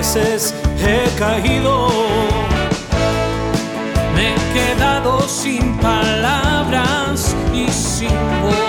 He caído. Me he quedado sin palabras y sin voz.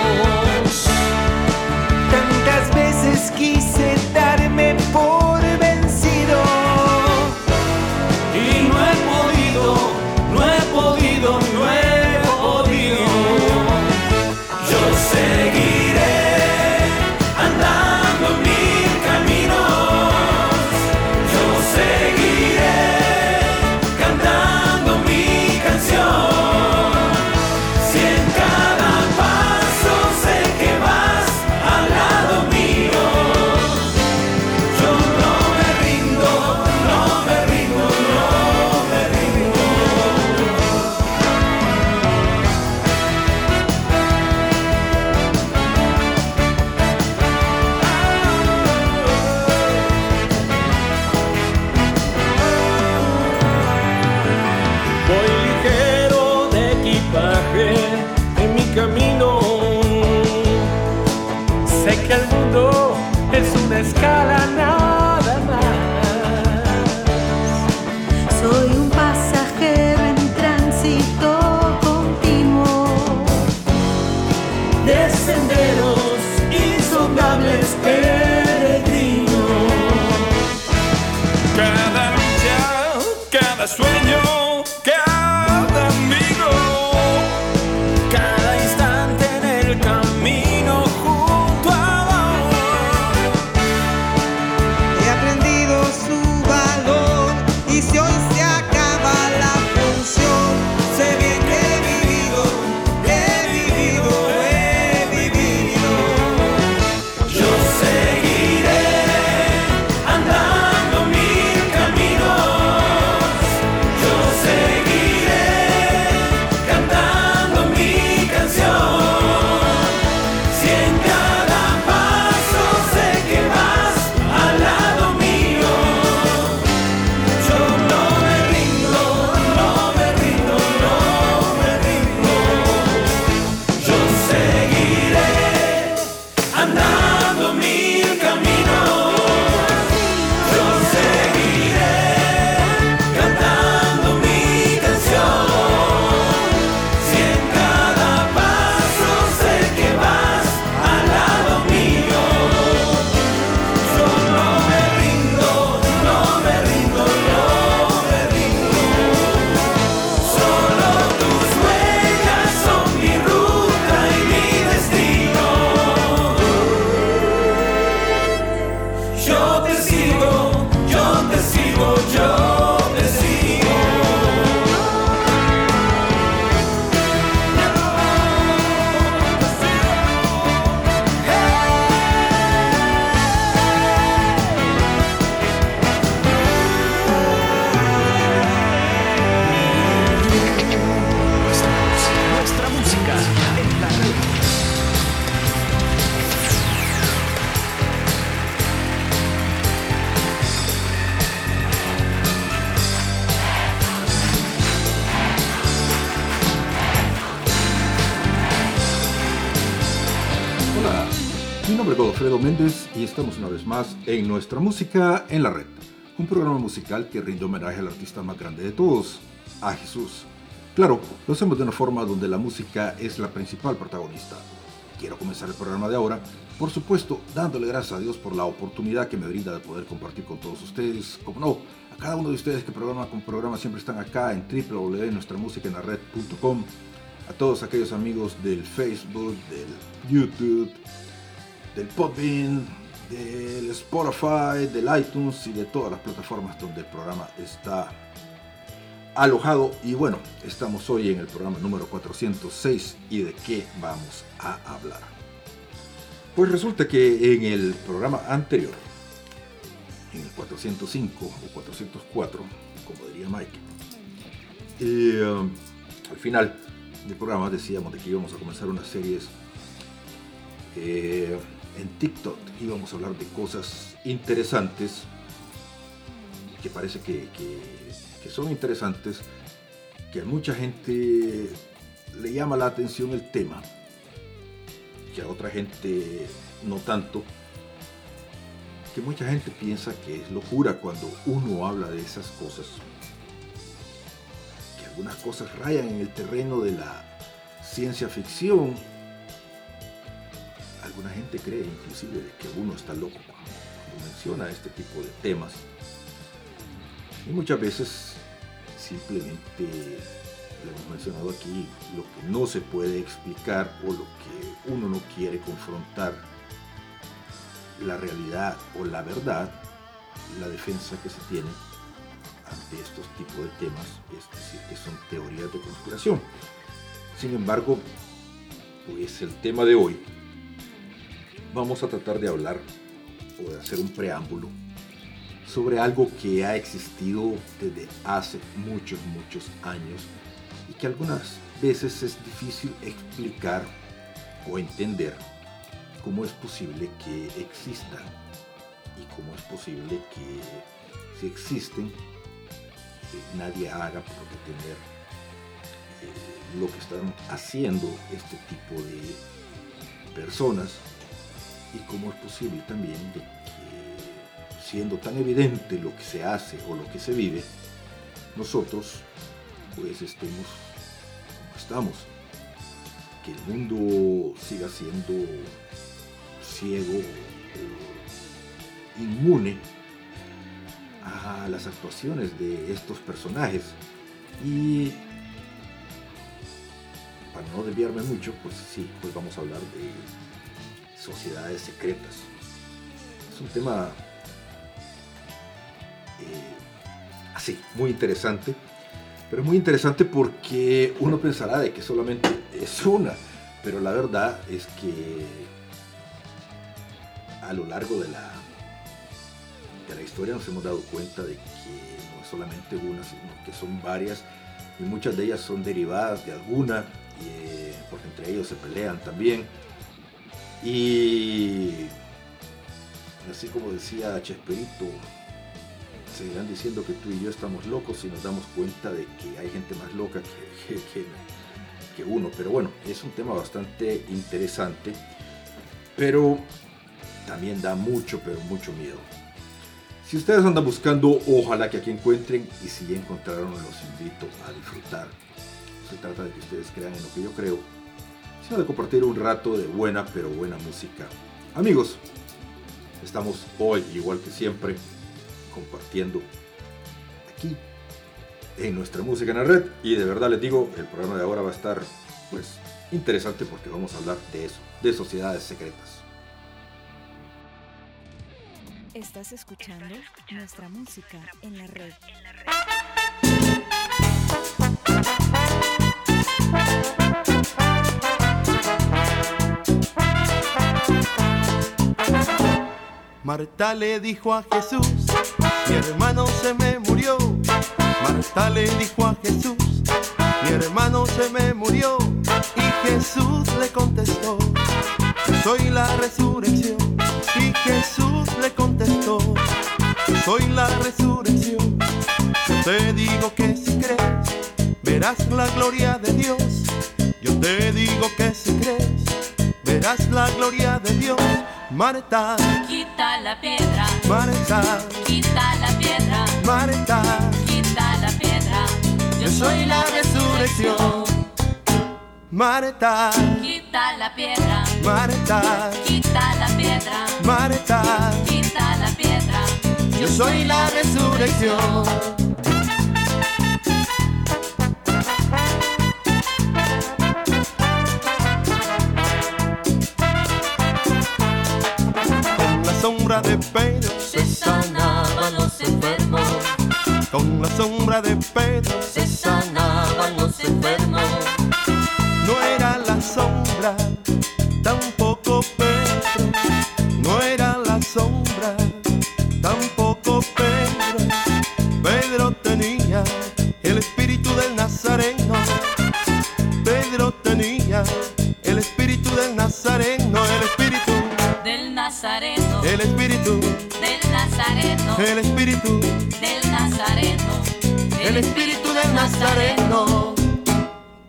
En Nuestra Música en la Red, un programa musical que rinde homenaje al artista más grande de todos, a Jesús. Claro, lo hacemos de una forma donde la música es la principal protagonista. Quiero comenzar el programa de ahora, por supuesto, dándole gracias a Dios por la oportunidad que me brinda de poder compartir con todos ustedes, como no, a cada uno de ustedes que programa con programa siempre están acá en www.nuestramusicaenlared.com, a todos aquellos amigos del Facebook, del YouTube, del Podbean, del Spotify, del iTunes y de todas las plataformas donde el programa está alojado. Y bueno, estamos hoy en el programa número 406 y de qué vamos a hablar. Pues resulta que en el programa anterior, en el 405 o 404, como diría Mike, eh, al final del programa decíamos de que íbamos a comenzar unas series eh, en TikTok. Íbamos a hablar de cosas interesantes que parece que, son interesantes, que a mucha gente le llama la atención el tema, que a otra gente no tanto, que mucha gente piensa que es locura cuando uno habla de esas cosas, que algunas cosas rayan en el terreno de la ciencia ficción. Alguna gente cree inclusive que uno está loco cuando menciona este tipo de temas. Y muchas veces simplemente lo hemos mencionado aquí, lo que no se puede explicar o lo que uno no quiere confrontar, la realidad o la verdad, la defensa que se tiene ante estos tipos de temas, es decir, que son teorías de conspiración. Sin embargo, pues el tema de hoy, vamos a tratar de hablar o de hacer un preámbulo sobre algo que ha existido desde hace muchos, muchos años y que algunas veces es difícil explicar o entender cómo es posible que existan y cómo es posible que si existen eh, nadie haga por detener eh, lo que están haciendo este tipo de personas y cómo es posible también de que siendo tan evidente lo que se hace o lo que se vive nosotros pues estemos como estamos. Que el mundo siga siendo ciego inmune a las actuaciones de estos personajes. Y para no desviarme mucho, pues sí, pues vamos a hablar de sociedades secretas. Es un tema eh, así, muy interesante pero muy interesante porque uno pensará de que solamente es una, pero la verdad es que a lo largo de la, de la historia nos hemos dado cuenta de que no es solamente una, sino que son varias y muchas de ellas son derivadas de alguna, eh, porque entre ellos se pelean también. Y así como decía Chesperito, seguirán diciendo que tú y yo estamos locos y nos damos cuenta de que hay gente más loca que, que, uno. Pero bueno, es un tema bastante interesante, pero también da mucho, pero mucho miedo. Si ustedes andan buscando, ojalá que aquí encuentren y si ya encontraron, los invito a disfrutar. se trata de que ustedes crean en lo que yo creo, de compartir un rato de buena, pero buena música. Amigos, estamos hoy, igual que siempre, compartiendo aquí en nuestra música en la red y de verdad les digo el programa de ahora va a estar pues interesante porque vamos a hablar de eso de sociedades secretas Estás escuchando nuestra música en la red. Marta le dijo a Jesús, mi hermano se me murió. Marta le dijo a Jesús, mi hermano se me murió. Y Jesús le contestó, soy la resurrección. Y Jesús le contestó, soy la resurrección. Yo te digo que si crees, verás la gloria de Dios. Yo te digo que si crees, verás la gloria de Dios. Marta, quita la piedra. Marta, quita la piedra. Marta, quita la piedra. Yo soy la resurrección. Marta, quita la piedra. Marta, quita la piedra. Marta, quita la piedra. Yo soy la resurrección. Sombra de Pedro se sanaban los enfermos, con la sombra de Pedro se sanaban los enfermos. No era la sombra, tampoco Pedro. No era la sombra, tampoco Pedro. Pedro tenía el espíritu del Nazareno. Pedro tenía el espíritu del Nazareno, el espíritu, Del Nazareno, el espíritu, del Nazareno, el espíritu, del Nazareno, el espíritu del Nazareno.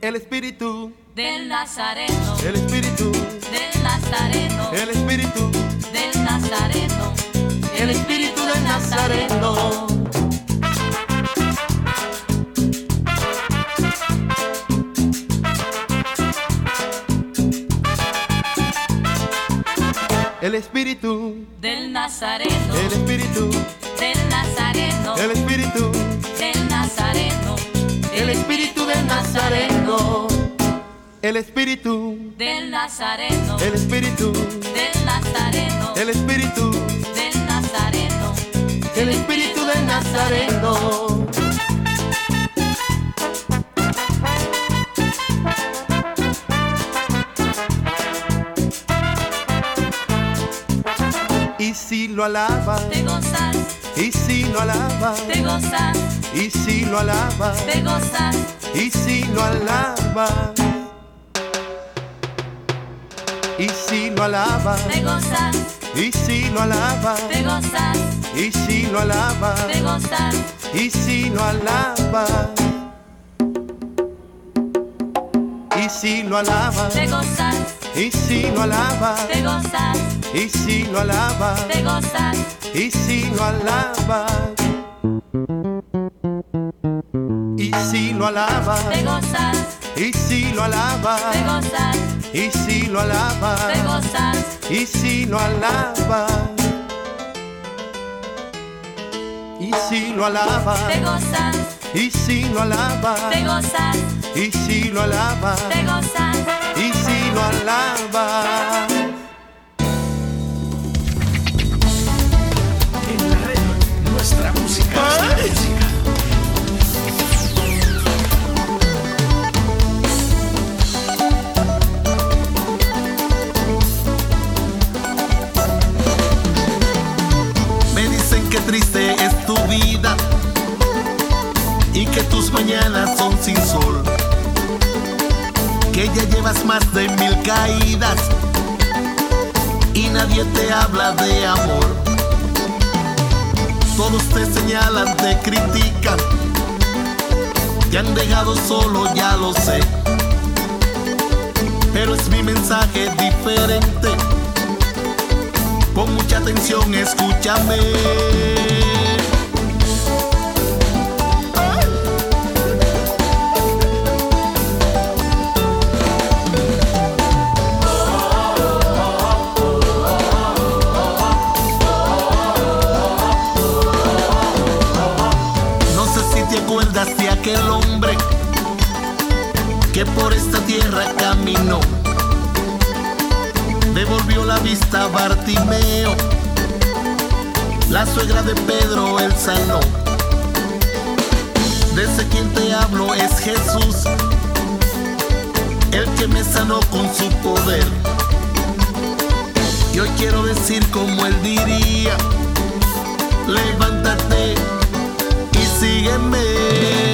El espíritu, del Nazareno, el espíritu, del Nazareno, el espíritu, del Nazareno, el espíritu del Nazareno. El espíritu, del Nazareno, el espíritu, del Nazareno, el espíritu, del Nazareno, el espíritu del Nazareno. El espíritu, del Nazareno, el espíritu, del Nazareno, el espíritu, del Nazareno, el espíritu del Nazareno. Y si lo alabas, te gozas, y si lo alabas, te gozas, y si lo alabas, te gozas, y si lo alabas, y si lo alabas, te gozas, y si lo alabas, te gozas, y si lo alabas, te gozas, y si lo alabas, si lo alabas, te gozas, y si lo alabas, te gozas, y si lo alabas, te gozas, y si lo alabas, y si lo alabas, te gozas, y si lo te alabas, gozas, y si lo te alabas, gozas, y si lo alabas, y si lo alabas, te gozas, y si lo alabas, te gozas, y si lo alabas, te gozas, y si lo alabas. En la red, nuestra música. Nuestra música. Me dicen que triste es tu vida y que tus mañanas son sin sol. Que ya llevas más de mil caídas y nadie te habla de amor. Todos te señalan, te critican, te han dejado solo, ya lo sé. Pero es mi mensaje diferente. Pon mucha atención, escúchame. Aquel hombre que por esta tierra caminó devolvió la vista a Bartimeo. La suegra de Pedro el sanó. De ese quien te hablo es Jesús, el que me sanó con su poder. Y hoy quiero decir como él diría, levántate y sígueme.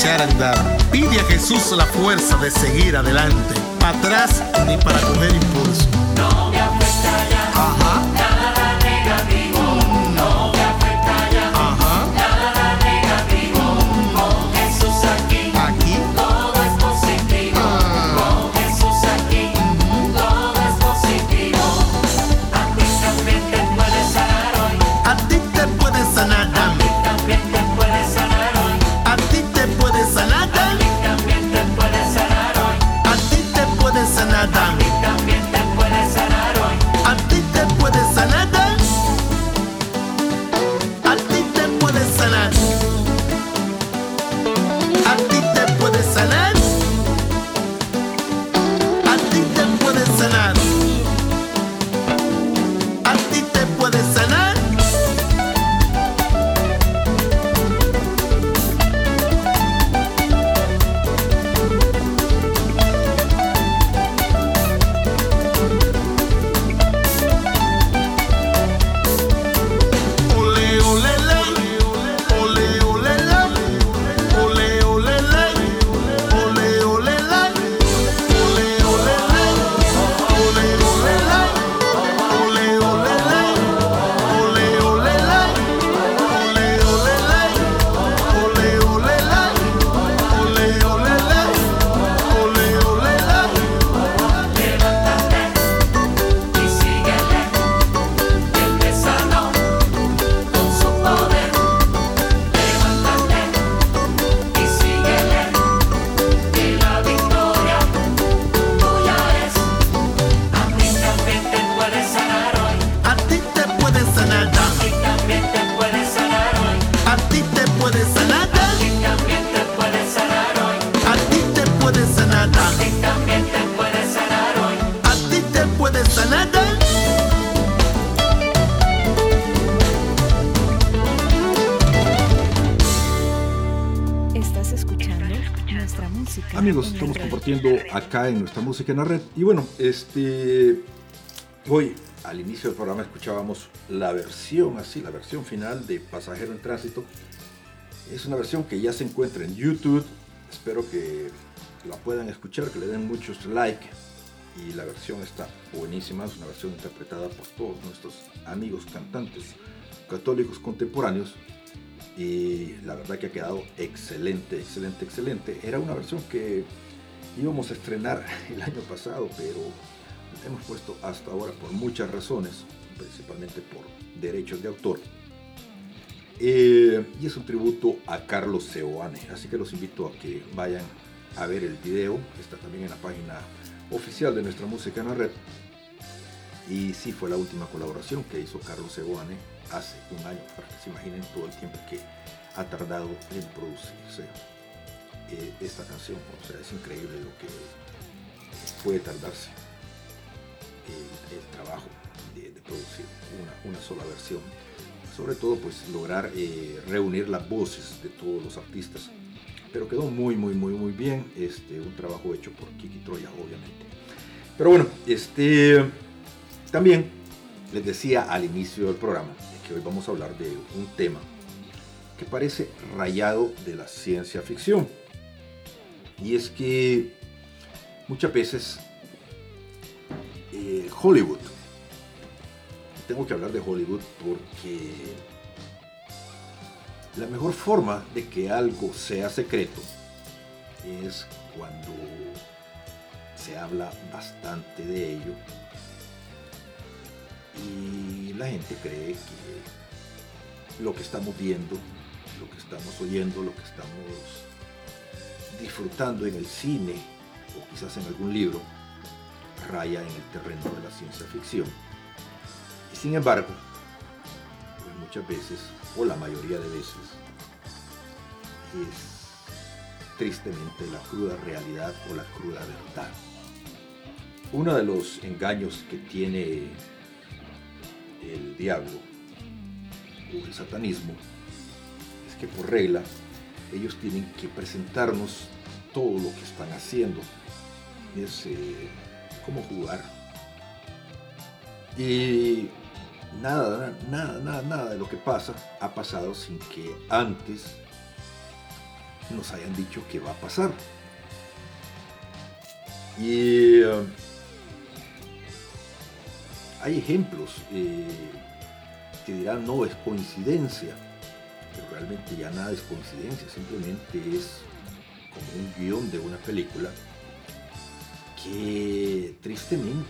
Echar a andar. Pide a Jesús la fuerza de seguir adelante, para atrás ni para coger impulso. No me afecta ya Ajá, nada negativo. En nuestra música en la red. Y bueno, este hoy al inicio del programa escuchábamos la versión así, la versión final de Pasajero en Tránsito. Es una versión que ya se encuentra en YouTube. Espero que la puedan escuchar, que le den muchos like. Y la versión está buenísima, es una versión interpretada por todos nuestros amigos cantantes católicos contemporáneos y la verdad que ha quedado excelente, excelente, excelente. Era una versión que íbamos a estrenar el año pasado, pero hemos puesto hasta ahora por muchas razones, principalmente por derechos de autor. Eh, y es un tributo a Carlos Seoane, así que los invito a que vayan a ver el video, está también en la página oficial de nuestra música en la red. Y sí, fue la última colaboración que hizo Carlos Seoane hace un año, para que se imaginen todo el tiempo que ha tardado en producirse eh, esta canción. O sea, es increíble lo que puede tardarse el, el trabajo de, de producir una, una, sola versión. Sobre todo, pues lograr eh, reunir las voces de todos los artistas. Pero quedó muy, muy, muy, muy bien. Este, un trabajo hecho por Kiki Troya, obviamente. Pero bueno, este, también les decía al inicio del programa que hoy vamos a hablar de un tema que parece rayado de la ciencia ficción. Y es que muchas veces eh, Hollywood, tengo que hablar de Hollywood porque la mejor forma de que algo sea secreto es cuando se habla bastante de ello. Y la gente cree que lo que estamos viendo, lo que estamos oyendo, lo que estamos disfrutando en el cine o quizás en algún libro, raya en el terreno de la ciencia ficción. Y sin embargo, pues muchas veces, o la mayoría de veces, es tristemente la cruda realidad o la cruda verdad. Uno de los engaños que tiene el diablo o el satanismo es que por regla ellos tienen que presentarnos todo lo que están haciendo. Es eh, como jugar. Y nada, nada, nada, nada de lo que pasa ha pasado sin que antes nos hayan dicho que va a pasar. Y eh, hay ejemplos eh, que dirán no es coincidencia, pero realmente ya nada es coincidencia, simplemente es como un guion de una película que tristemente,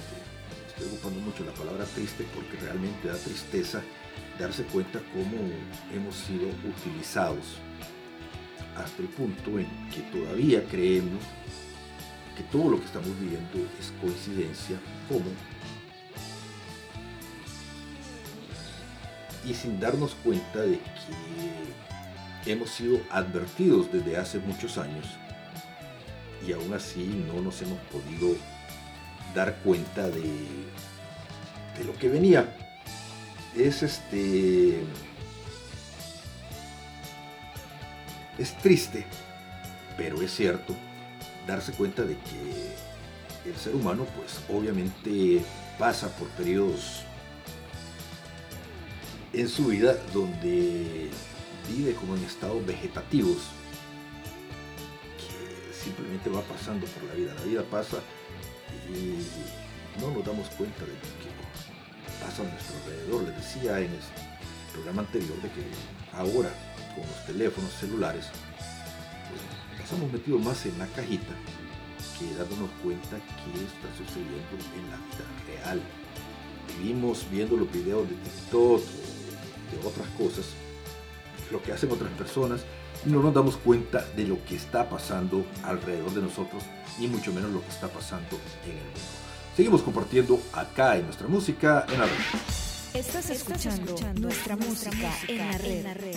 estoy ocupando mucho la palabra triste porque realmente da tristeza darse cuenta cómo hemos sido utilizados hasta el punto en que todavía creemos que todo lo que estamos viviendo es coincidencia, como y sin darnos cuenta de que hemos sido advertidos desde hace muchos años y aún así no nos hemos podido dar cuenta de, de lo que venía. Es este. Es triste, pero es cierto darse cuenta de que el ser humano, pues obviamente pasa por periodos en su vida donde vive como en estados vegetativos que simplemente va pasando por la vida. La vida pasa y no nos damos cuenta de lo que pasa a nuestro alrededor. Les decía en el programa anterior de que ahora con los teléfonos celulares pues, nos hemos más en la cajita que dándonos cuenta qué está sucediendo en la vida real. Vivimos viendo los videos de TikTok, de otras cosas, lo que hacen otras personas, y no nos damos cuenta de lo que está pasando alrededor de nosotros, ni mucho menos lo que está pasando en el mundo. Seguimos compartiendo acá en nuestra música en la red. Estás escuchando, nuestra, música, en la. En la red.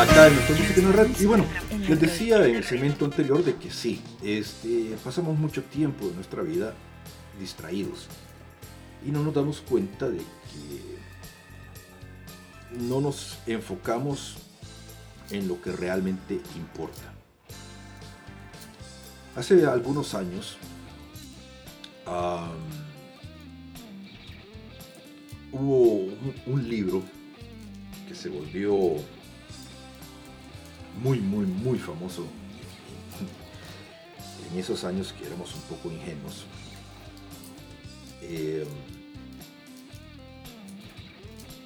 Acá en nuestra música red. Y bueno, les decía en el segmento anterior de que sí, este, pasamos mucho tiempo de nuestra vida distraídos y no nos damos cuenta de que no nos enfocamos en lo que realmente importa. Hace algunos años en esos años que éramos un poco ingenuos. Eh,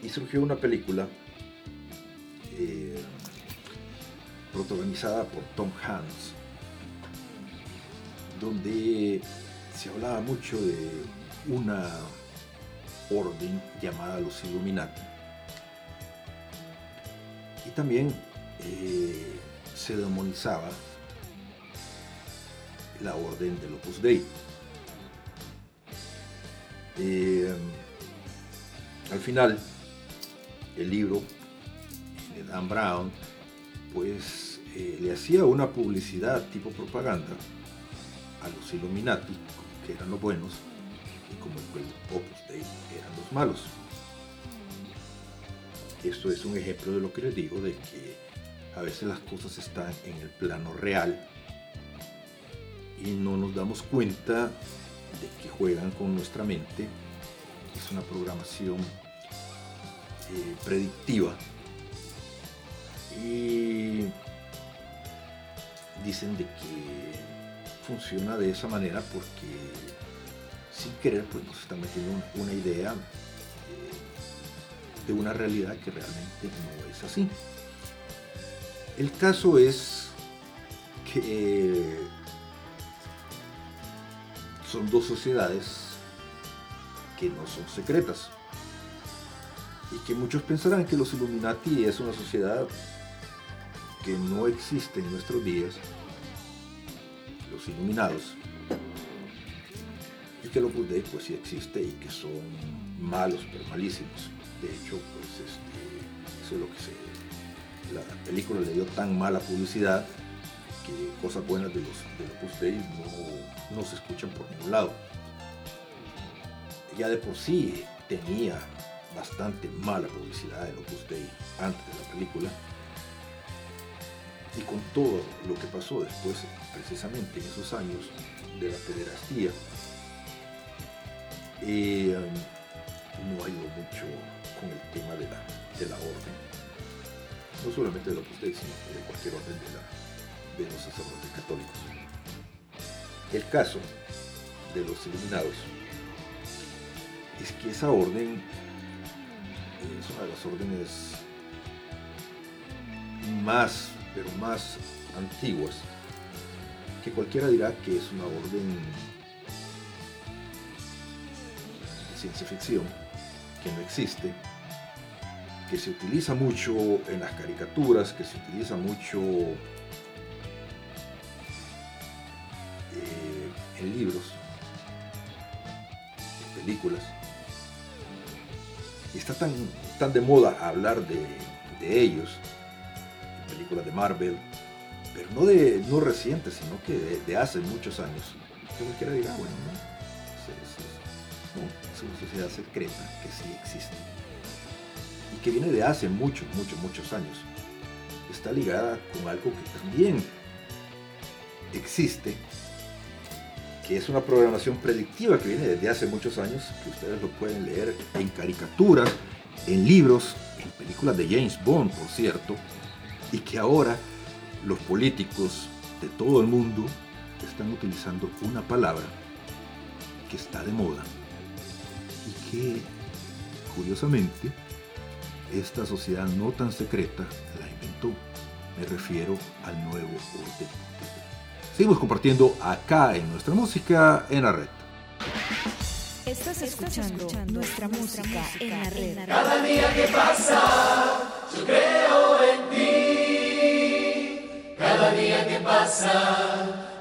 y surgió una película eh, protagonizada por Tom Hanks, donde se hablaba mucho de una orden llamada los Illuminati. Y también eh, se demonizaba la orden del Opus Dei. Eh, al final, el libro de Dan Brown, pues eh, le hacía una publicidad tipo propaganda a los Illuminati, que eran los buenos, y como el Opus Dei eran los malos. Esto es un ejemplo de lo que les digo, de que a veces las cosas están en el plano real y no nos damos cuenta de que juegan con nuestra mente. Es una programación eh, predictiva. Y dicen de que funciona de esa manera porque sin querer, pues nos están metiendo un- una idea eh, de una realidad que realmente no es así. El caso es que eh, son dos sociedades que no son secretas y que muchos pensarán que los Illuminati es una sociedad que no existe en nuestros días, los iluminados, y que los Budei pues sí existe y que son malos pero malísimos. De hecho, pues este, eso es lo que se... La película le dio tan mala publicidad que cosas buenas de los, de los Budei no, no se escuchan por ningún lado. Ya de por sí tenía bastante mala publicidad de Opus Dei antes de la película. Y con todo lo que pasó después, precisamente en esos años de la pederastía, eh, no ayudó mucho con el tema de la, de la orden. No solamente de Opus Dei, sino de cualquier orden de, de los sacerdotes católicos. El caso de los iluminados es que esa orden es una de las órdenes más, pero más antiguas, que cualquiera dirá que es una orden de ciencia ficción, que no existe, que se utiliza mucho en las caricaturas, que se utiliza mucho eh, en libros, en películas. Y está tan, tan de moda hablar de, de ellos, películas de Marvel, pero no, de, no recientes, sino que de, hace muchos años. Que cualquiera dirá, bueno, no, es una sociedad secreta que sí existe. Que viene de hace muchos, muchos, muchos años. Está ligada con algo que también existe, que es una programación predictiva que viene desde hace muchos años, que ustedes lo pueden leer en caricaturas, en libros, en películas de James Bond, por cierto, y que ahora los políticos de todo el mundo están utilizando una palabra que está de moda y que, curiosamente, esta sociedad no tan secreta la inventó. Me refiero al nuevo orden. Seguimos compartiendo acá en nuestra música en la red. Estás escuchando, nuestra, música, en la red. Cada día que pasa, yo creo en ti. Cada día que pasa,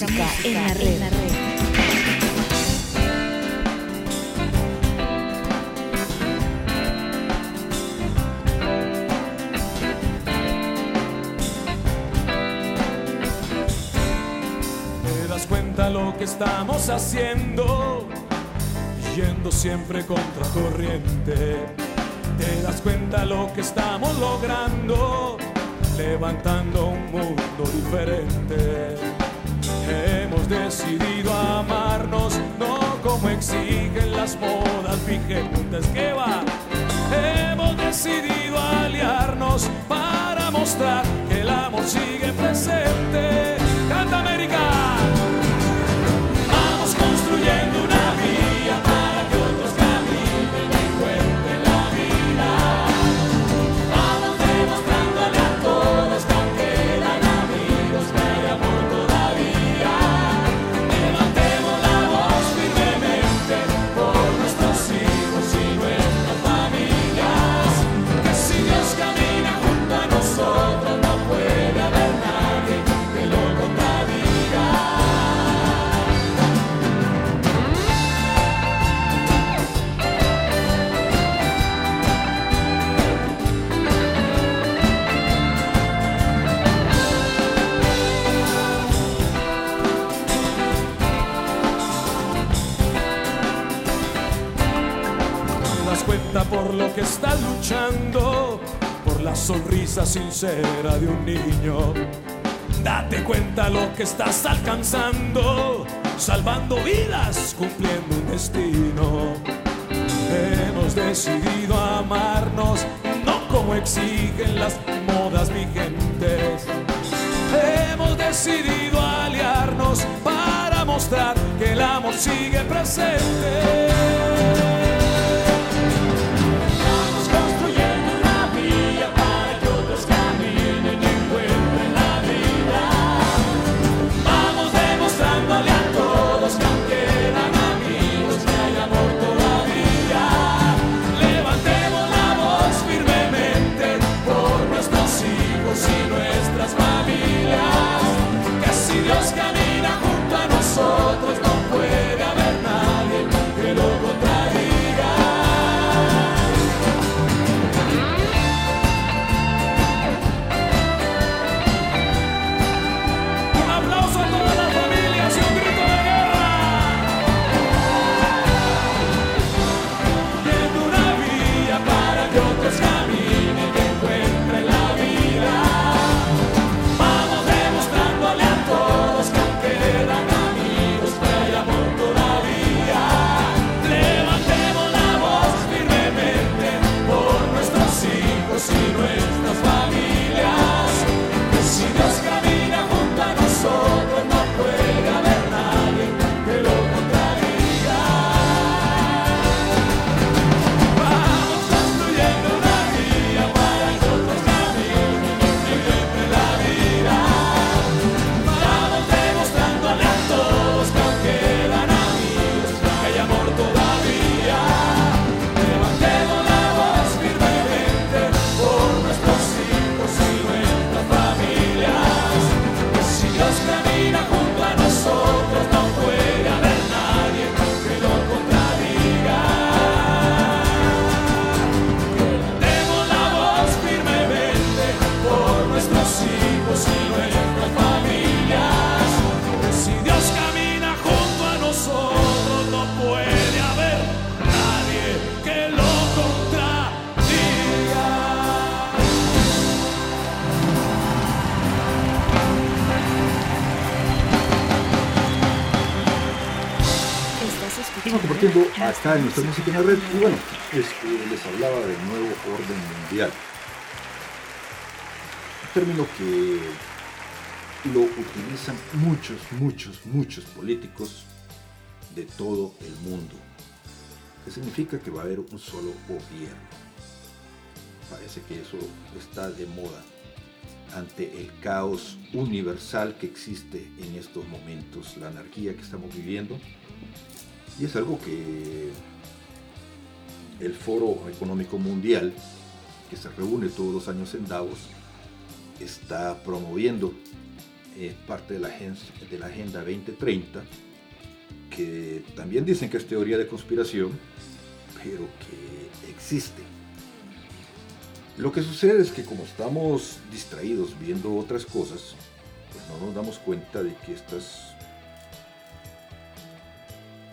música, música en la red. Lo que estamos haciendo, yendo siempre contracorriente. Te das cuenta lo que estamos logrando, levantando un mundo diferente. Hemos decidido amarnos, no como exigen las modas vigentes que va. Hemos decidido aliarnos para mostrar que el amor sigue presente. lo que está luchando, por la sonrisa sincera de un niño. Date cuenta lo que estás alcanzando, salvando vidas, cumpliendo un destino. Hemos decidido amarnos, no como exigen las modas vigentes. Hemos decidido aliarnos para mostrar que el amor sigue presente. Acá en nuestra música en la red y bueno, les hablaba del nuevo orden mundial. Un término que lo utilizan muchos, muchos, muchos políticos de todo el mundo. Que significa que va a haber un solo gobierno. Parece que eso está de moda ante el caos universal que existe en estos momentos, la anarquía que estamos viviendo. Y es algo que el Foro Económico Mundial, que se reúne todos los años en Davos, está promoviendo eh, parte de la, de la Agenda 2030, que también dicen que es teoría de conspiración, pero que existe. Lo que sucede es que como estamos distraídos viendo otras cosas, pues no nos damos cuenta de que estas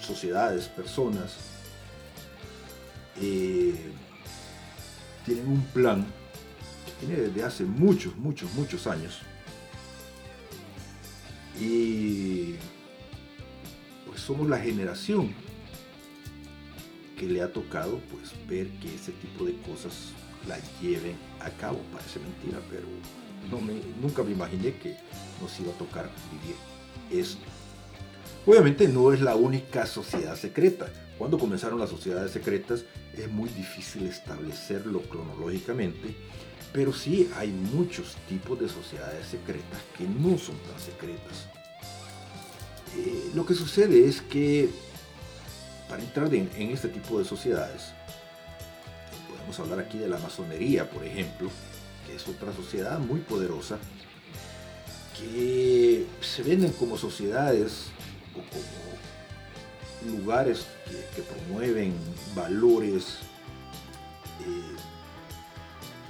sociedades, personas, eh, tienen un plan que tiene desde hace muchos, muchos, muchos años. Y pues somos la generación que le ha tocado pues ver que ese tipo de cosas la lleven a cabo. Parece mentira, pero no me, nunca me imaginé que nos iba a tocar vivir esto. Obviamente no es la única sociedad secreta. Cuando comenzaron las sociedades secretas es muy difícil establecerlo cronológicamente, pero sí hay muchos tipos de sociedades secretas que no son tan secretas. Eh, lo que sucede es que para entrar en, en este tipo de sociedades, podemos hablar aquí de la masonería, por ejemplo, que es otra sociedad muy poderosa, que se venden como sociedades o como lugares que, promueven valores eh,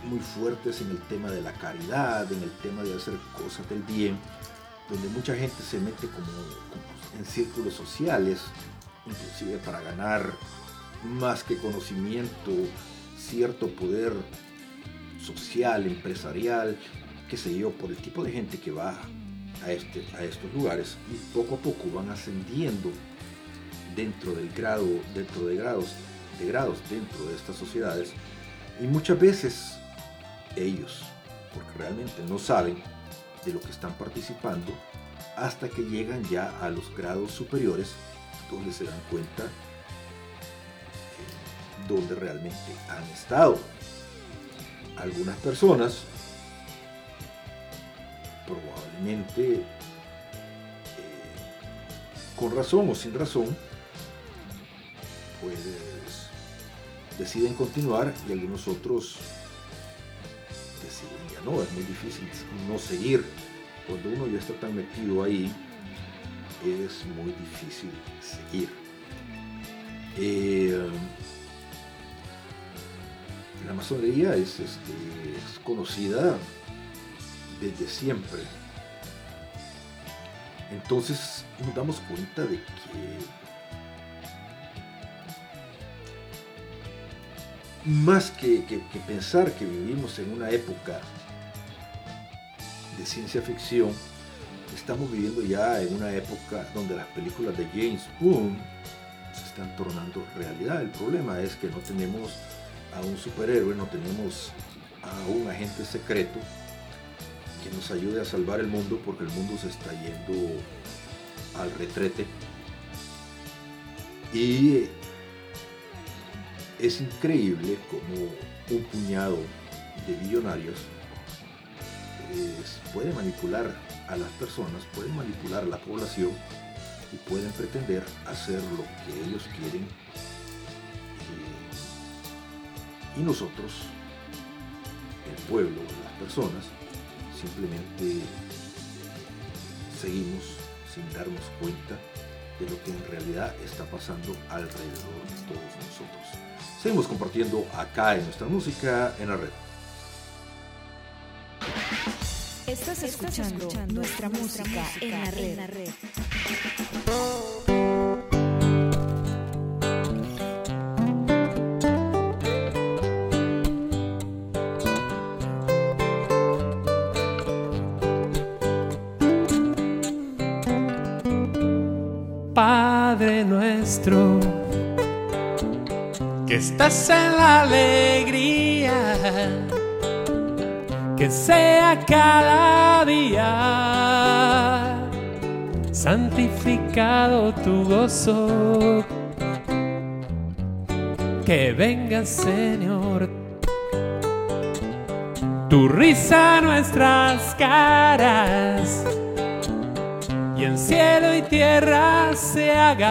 muy fuertes en el tema de la caridad, en el tema de hacer cosas del bien, donde mucha gente se mete como, como en círculos sociales, inclusive para ganar más que conocimiento, cierto poder social, empresarial, qué sé yo, por el tipo de gente que va a, este, a estos lugares y poco a poco van ascendiendo dentro del grado, dentro de grados, de grados dentro de estas sociedades y muchas veces ellos, porque realmente no saben de lo que están participando, hasta que llegan ya a los grados superiores donde se dan cuenta eh, donde realmente han estado. Algunas personas probablemente eh, con razón o sin razón pues deciden continuar y algunos otros deciden ya no, es muy difícil no seguir. Cuando uno ya está tan metido ahí, es muy difícil seguir. Eh, la masonería es, este, es conocida desde siempre. Entonces nos damos cuenta de que más que, pensar que vivimos en una época de ciencia ficción, estamos viviendo ya en una época donde las películas de James Bond se están tornando realidad. El problema es que no tenemos a un superhéroe, no tenemos a un agente secreto que nos ayude a salvar el mundo porque el mundo se está yendo al retrete. Y es increíble como un puñado de millonarios pues, puede manipular a las personas, puede manipular a la población y pueden pretender hacer lo que ellos quieren. Y nosotros, el pueblo, las personas, simplemente seguimos sin darnos cuenta de lo que en realidad está pasando alrededor de todos nosotros. Seguimos compartiendo acá en nuestra música en la red. Estás escuchando, nuestra, música, en la red. Padre nuestro. Que estás en la alegría, que sea cada día santificado tu gozo. Que venga, Señor, tu risa a nuestras caras y en cielo y tierra se haga.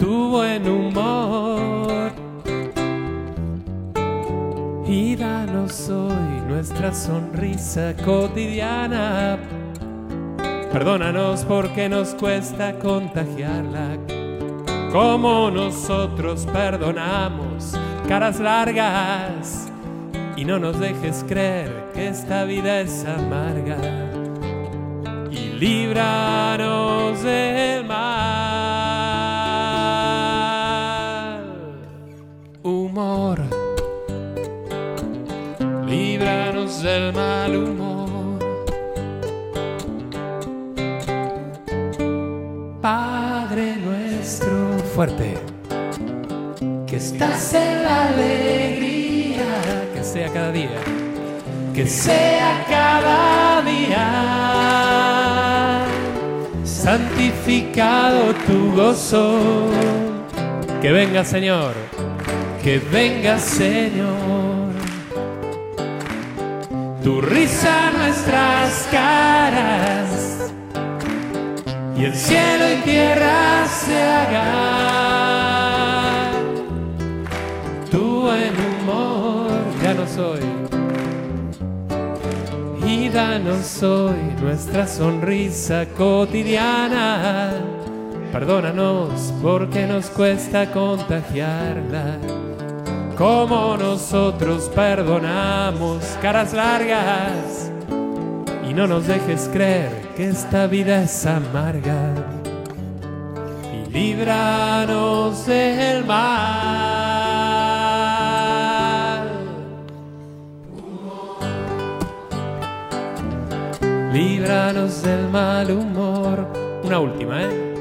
Tu buen humor. Y danos hoy nuestra sonrisa cotidiana. Perdónanos porque nos cuesta contagiarla, como nosotros perdonamos caras largas. Y no nos dejes creer que esta vida es amarga líbranos del mal. Humor, líbranos del mal humor. Padre nuestro. Fuerte, que estás en la alegría, que sea cada día, que sea cada día, santificado tu gozo, que venga Señor, que venga Señor, tu risa a nuestras caras. Y el cielo y tierra se haga. Tu buen humor, ya no soy. Y danos hoy nuestra sonrisa cotidiana. Perdónanos porque nos cuesta contagiarla. Como nosotros perdonamos caras largas. Y no nos dejes creer que esta vida es amarga. Y líbranos del mal. Líbranos del mal humor. Una última, ¿eh?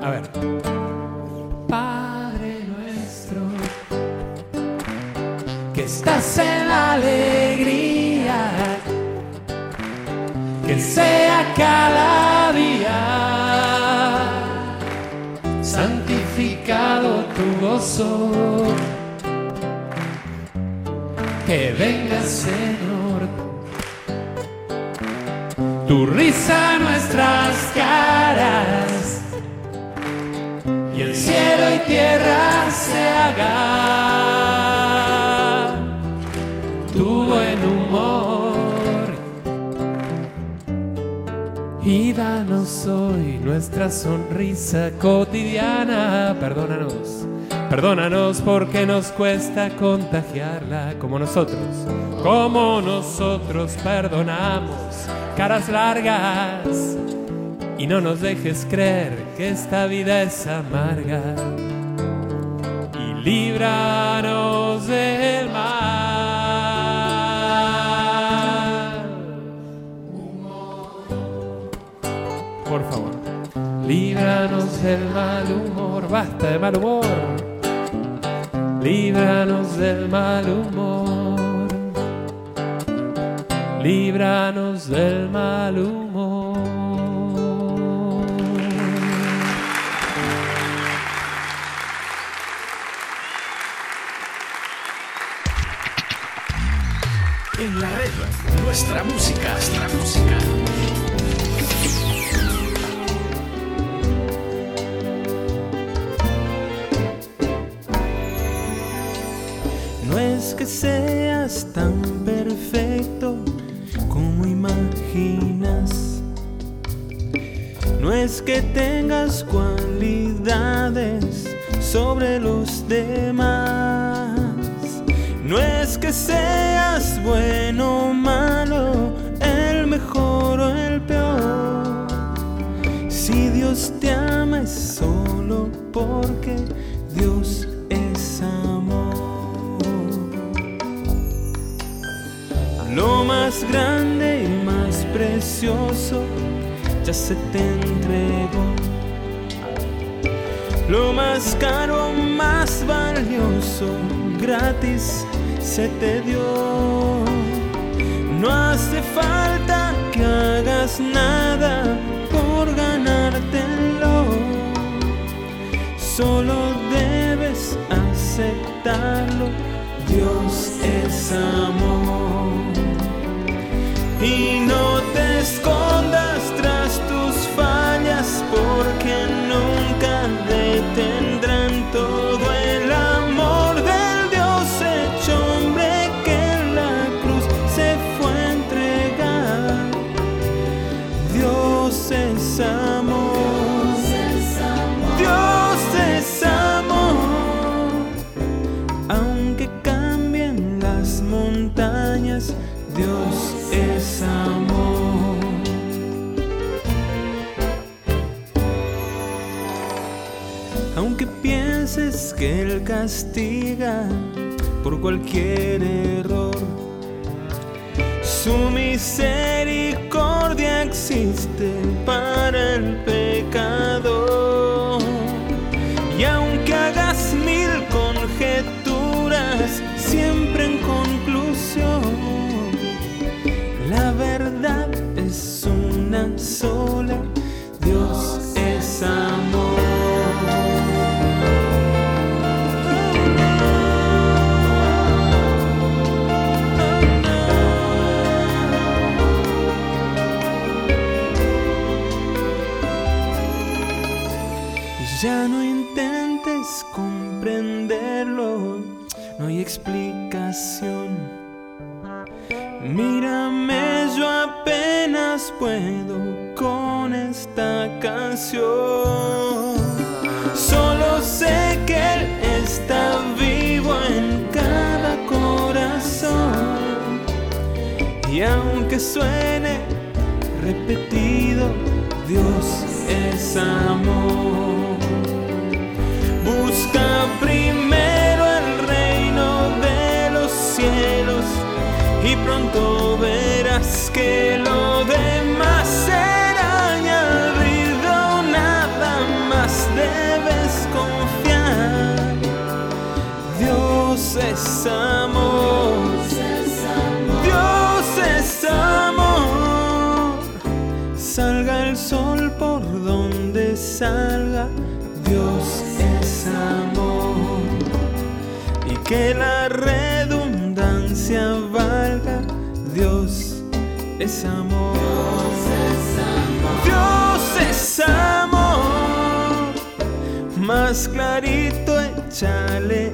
A ver. Padre nuestro, que estás en la alegría, que sea cada día santificado tu gozo. Que venga, Señor, tu risa nuestras caras. Y el cielo y tierra se haga tu buen humor. Y danos hoy nuestra sonrisa cotidiana. Perdónanos, perdónanos porque nos cuesta contagiarla como nosotros, como nosotros perdonamos caras largas y no nos dejes creer que esta vida es amarga y líbranos del mal. Por favor, líbranos del mal humor, basta de mal humor. Líbranos del mal humor. Líbranos del mal humor. En la red, nuestra música, nuestra música. No es que seas tan perfecto como imaginas. No es que tengas cualidades sobre los demás. No es que seas bueno o malo, el mejor o el peor. Si Dios te ama es solo porque Dios Lo más grande y más precioso ya se te entregó. lo más caro, más valioso, gratis se te dio. No hace falta que hagas nada por ganártelo. Solo debes aceptarlo. Dios es amor. Y no te escondas tras tus fallas porque nunca detendrán que Él castiga por cualquier error, su misericordia existe para el pecador. Aunque suene repetido, Dios es amor. Busca primero el reino de los cielos y pronto verás que lo demás será añadido. Nada más debes confiar. Dios es amor. Salga, Dios es amor. Y que la redundancia valga, Dios es amor. Dios es amor. Más clarito échale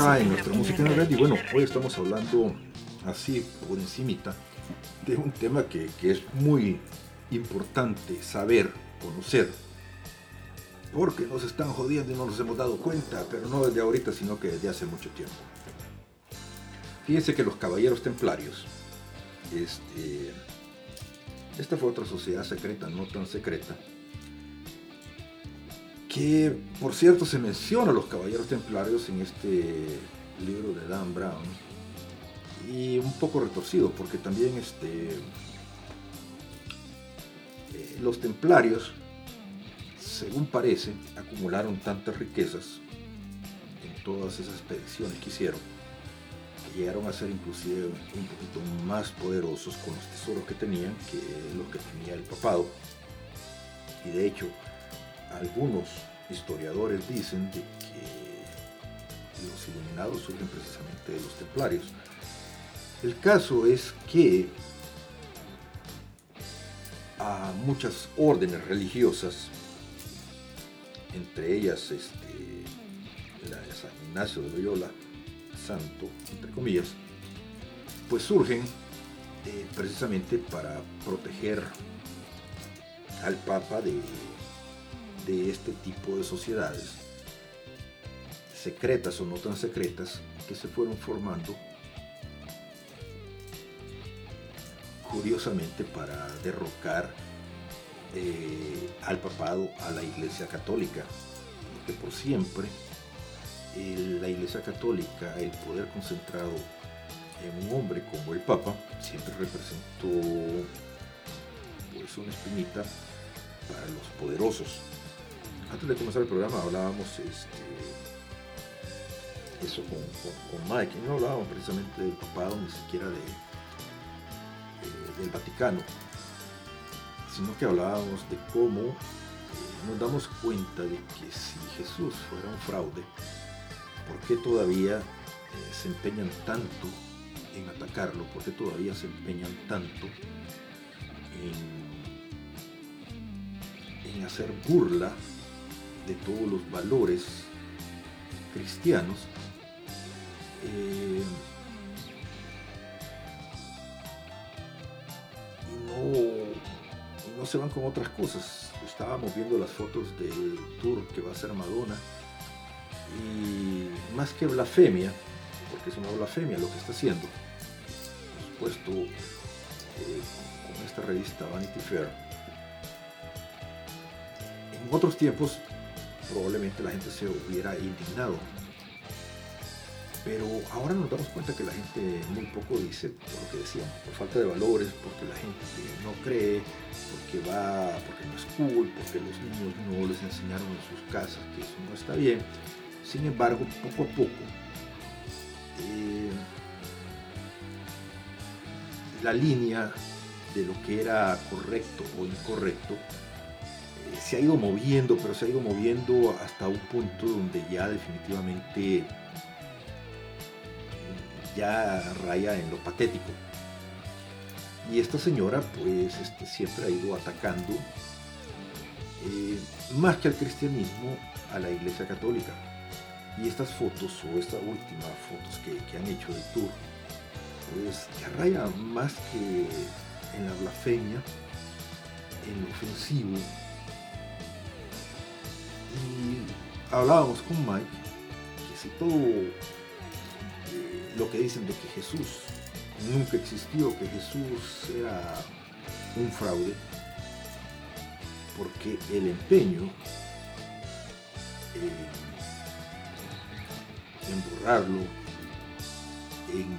en nuestra música en la red y bueno, hoy estamos hablando así por encimita de un tema que, que es muy importante saber, conocer, porque nos están jodiendo y no nos hemos dado cuenta, pero no desde ahorita, sino que desde hace mucho tiempo. Fíjense que los caballeros templarios, este, esta fue otra sociedad secreta, no tan secreta, que por cierto se menciona a los caballeros templarios en este libro de Dan Brown y un poco retorcido porque también este eh, los templarios según parece acumularon tantas riquezas en todas esas expediciones que hicieron que llegaron a ser inclusive un poquito más poderosos con los tesoros que tenían que los que tenía el papado. Y de hecho algunos historiadores dicen de que los iluminados surgen precisamente de los templarios. El caso es que a muchas órdenes religiosas, entre ellas este, la de San Ignacio de Loyola, santo, entre comillas, pues surgen eh, precisamente para proteger al Papa de, de este tipo de sociedades, secretas o no tan secretas, que se fueron formando curiosamente para derrocar eh, al papado, a la Iglesia Católica, porque por siempre la Iglesia Católica, el poder concentrado en un hombre como el Papa, siempre representó pues, una espinita para los poderosos. Antes de comenzar el programa hablábamos este, eso con, con, Mike, y no hablábamos precisamente del papado, ni siquiera de, eh, del Vaticano, sino que hablábamos de cómo eh, nos damos cuenta de que si Jesús fuera un fraude, ¿por qué todavía eh, se empeñan tanto en atacarlo? ¿Por qué todavía se empeñan tanto en, en hacer burla de todos los valores cristianos? Eh, y no, no se van con otras cosas. Estábamos viendo las fotos del tour que va a hacer Madonna y más que blasfemia, porque es una blasfemia lo que está haciendo, por supuesto, eh, con esta revista Vanity Fair, en otros tiempos probablemente la gente se hubiera indignado. Pero ahora nos damos cuenta que la gente muy poco dice, por lo que decíamos, por falta de valores, porque la gente no cree, porque va, porque no es cool, porque los niños no les enseñaron en sus casas que eso no está bien. Sin embargo, poco a poco, eh, la línea de lo que era correcto o incorrecto se ha ido moviendo, pero se ha ido moviendo hasta un punto donde ya definitivamente ya raya en lo patético. Y esta señora pues este, siempre ha ido atacando eh, más que al cristianismo a la iglesia católica. Y estas fotos o estas últimas fotos que, que han hecho del tour pues ya raya más que en la blasfemia, en lo ofensivo. Y hablábamos con Mike que si todo lo que dicen de que Jesús nunca existió, que Jesús era un fraude, porque el empeño en borrarlo, en,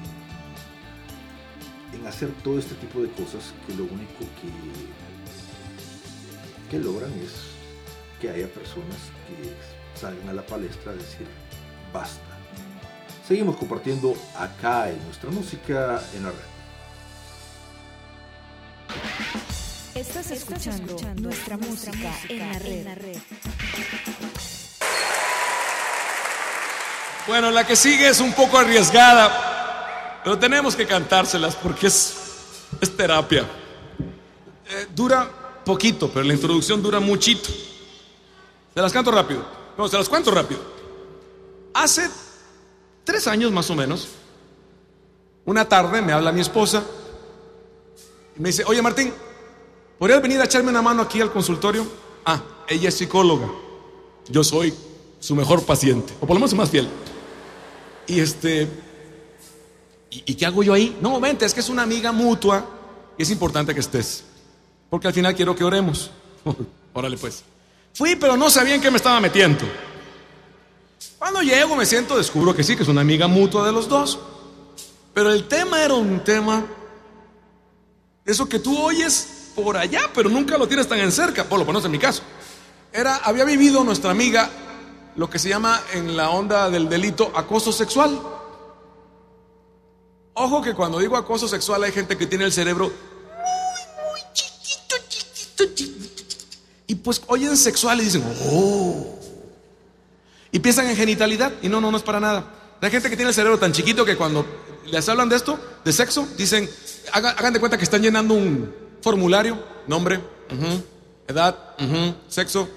en, hacer todo este tipo de cosas que lo único que, que logran es que haya personas que salgan a la palestra a decir basta Seguimos compartiendo acá en nuestra música en la red. Estás escuchando, nuestra, música, en la red. Bueno, la que sigue es un poco arriesgada, pero tenemos que cantárselas porque es, es terapia. Eh, dura poquito, pero la introducción dura muchito. Se las canto rápido. No, se las cuento rápido. Hace tres años más o menos, una tarde me habla mi esposa y me dice, oye Martín, ¿podrías venir a echarme una mano aquí al consultorio? Ah, ella es psicóloga, yo soy su mejor paciente, o por lo menos más fiel. Y este, ¿y, ¿y qué hago yo ahí? No, vente, es que es una amiga mutua y es importante que estés, porque al final quiero que oremos. Órale pues. Fui, pero no sabía en qué me estaba metiendo. Cuando llego me siento, descubro que sí, que es una amiga mutua de los dos. Pero el tema era un tema, eso que tú oyes por allá, pero nunca lo tienes tan en cerca, por lo menos en mi caso. Era, había vivido nuestra amiga lo que se llama en la onda del delito acoso sexual. Ojo que cuando digo acoso sexual hay gente que tiene el cerebro muy, muy chiquito, chiquito, chiquito. Y pues oyen sexual y dicen, oh. Y piensan en genitalidad y no, no, no es para nada. Hay gente que tiene el cerebro tan chiquito que cuando les hablan de esto, de sexo, dicen, hagan, de cuenta que están llenando un formulario, nombre, edad, sexo,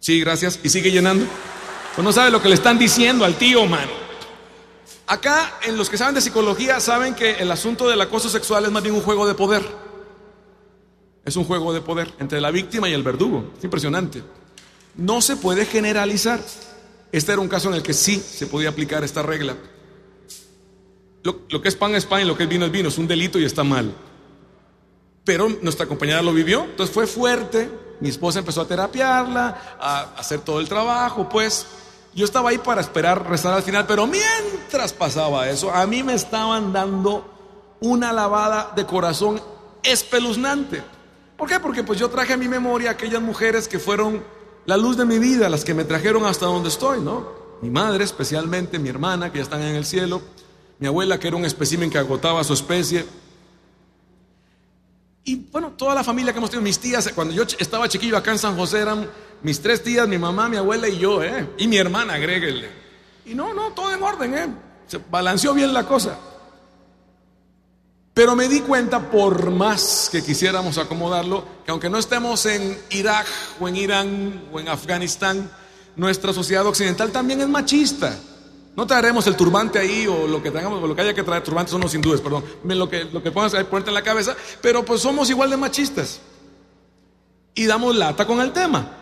sí, gracias, y sigue llenando. Pues no sabe lo que le están diciendo al tío, mano. Acá, en los que saben de psicología, saben que el asunto del acoso sexual es más bien un juego de poder. Es un juego de poder entre la víctima y el verdugo. Es impresionante. No se puede generalizar. Este era un caso en el que sí se podía aplicar esta regla. Lo, que es pan es pan y lo que es vino es vino, es un delito y está mal. pero nuestra compañera lo vivió, entonces fue fuerte, mi esposa empezó a terapiarla, a hacer todo el trabajo, pues yo estaba ahí para esperar rezar al final, pero mientras pasaba eso, a mí me estaban dando una lavada de corazón espeluznante. ¿Por qué? Porque pues yo traje a mi memoria aquellas mujeres que fueron la luz de mi vida, las que me trajeron hasta donde estoy, ¿no? Mi madre especialmente, mi hermana que ya están en el cielo, mi abuela que era un espécimen que agotaba su especie. Y bueno, toda la familia que hemos tenido, mis tías, cuando yo estaba chiquillo acá en San José eran mis tres tías, mi mamá, mi abuela y yo, ¿eh? Y mi hermana, agréguele. Y no, no, todo en orden, ¿eh? Se balanceó bien la cosa. Pero me di cuenta, por más que quisiéramos acomodarlo, que aunque no estemos en Irak o en Irán o en Afganistán, nuestra sociedad occidental también es machista. No traeremos el turbante ahí o lo que tengamos, o lo que haya que traer, turbantes son los hindúes, perdón, lo que, lo que pongas ponerte en la cabeza, pero pues somos igual de machistas. Y damos lata con el tema.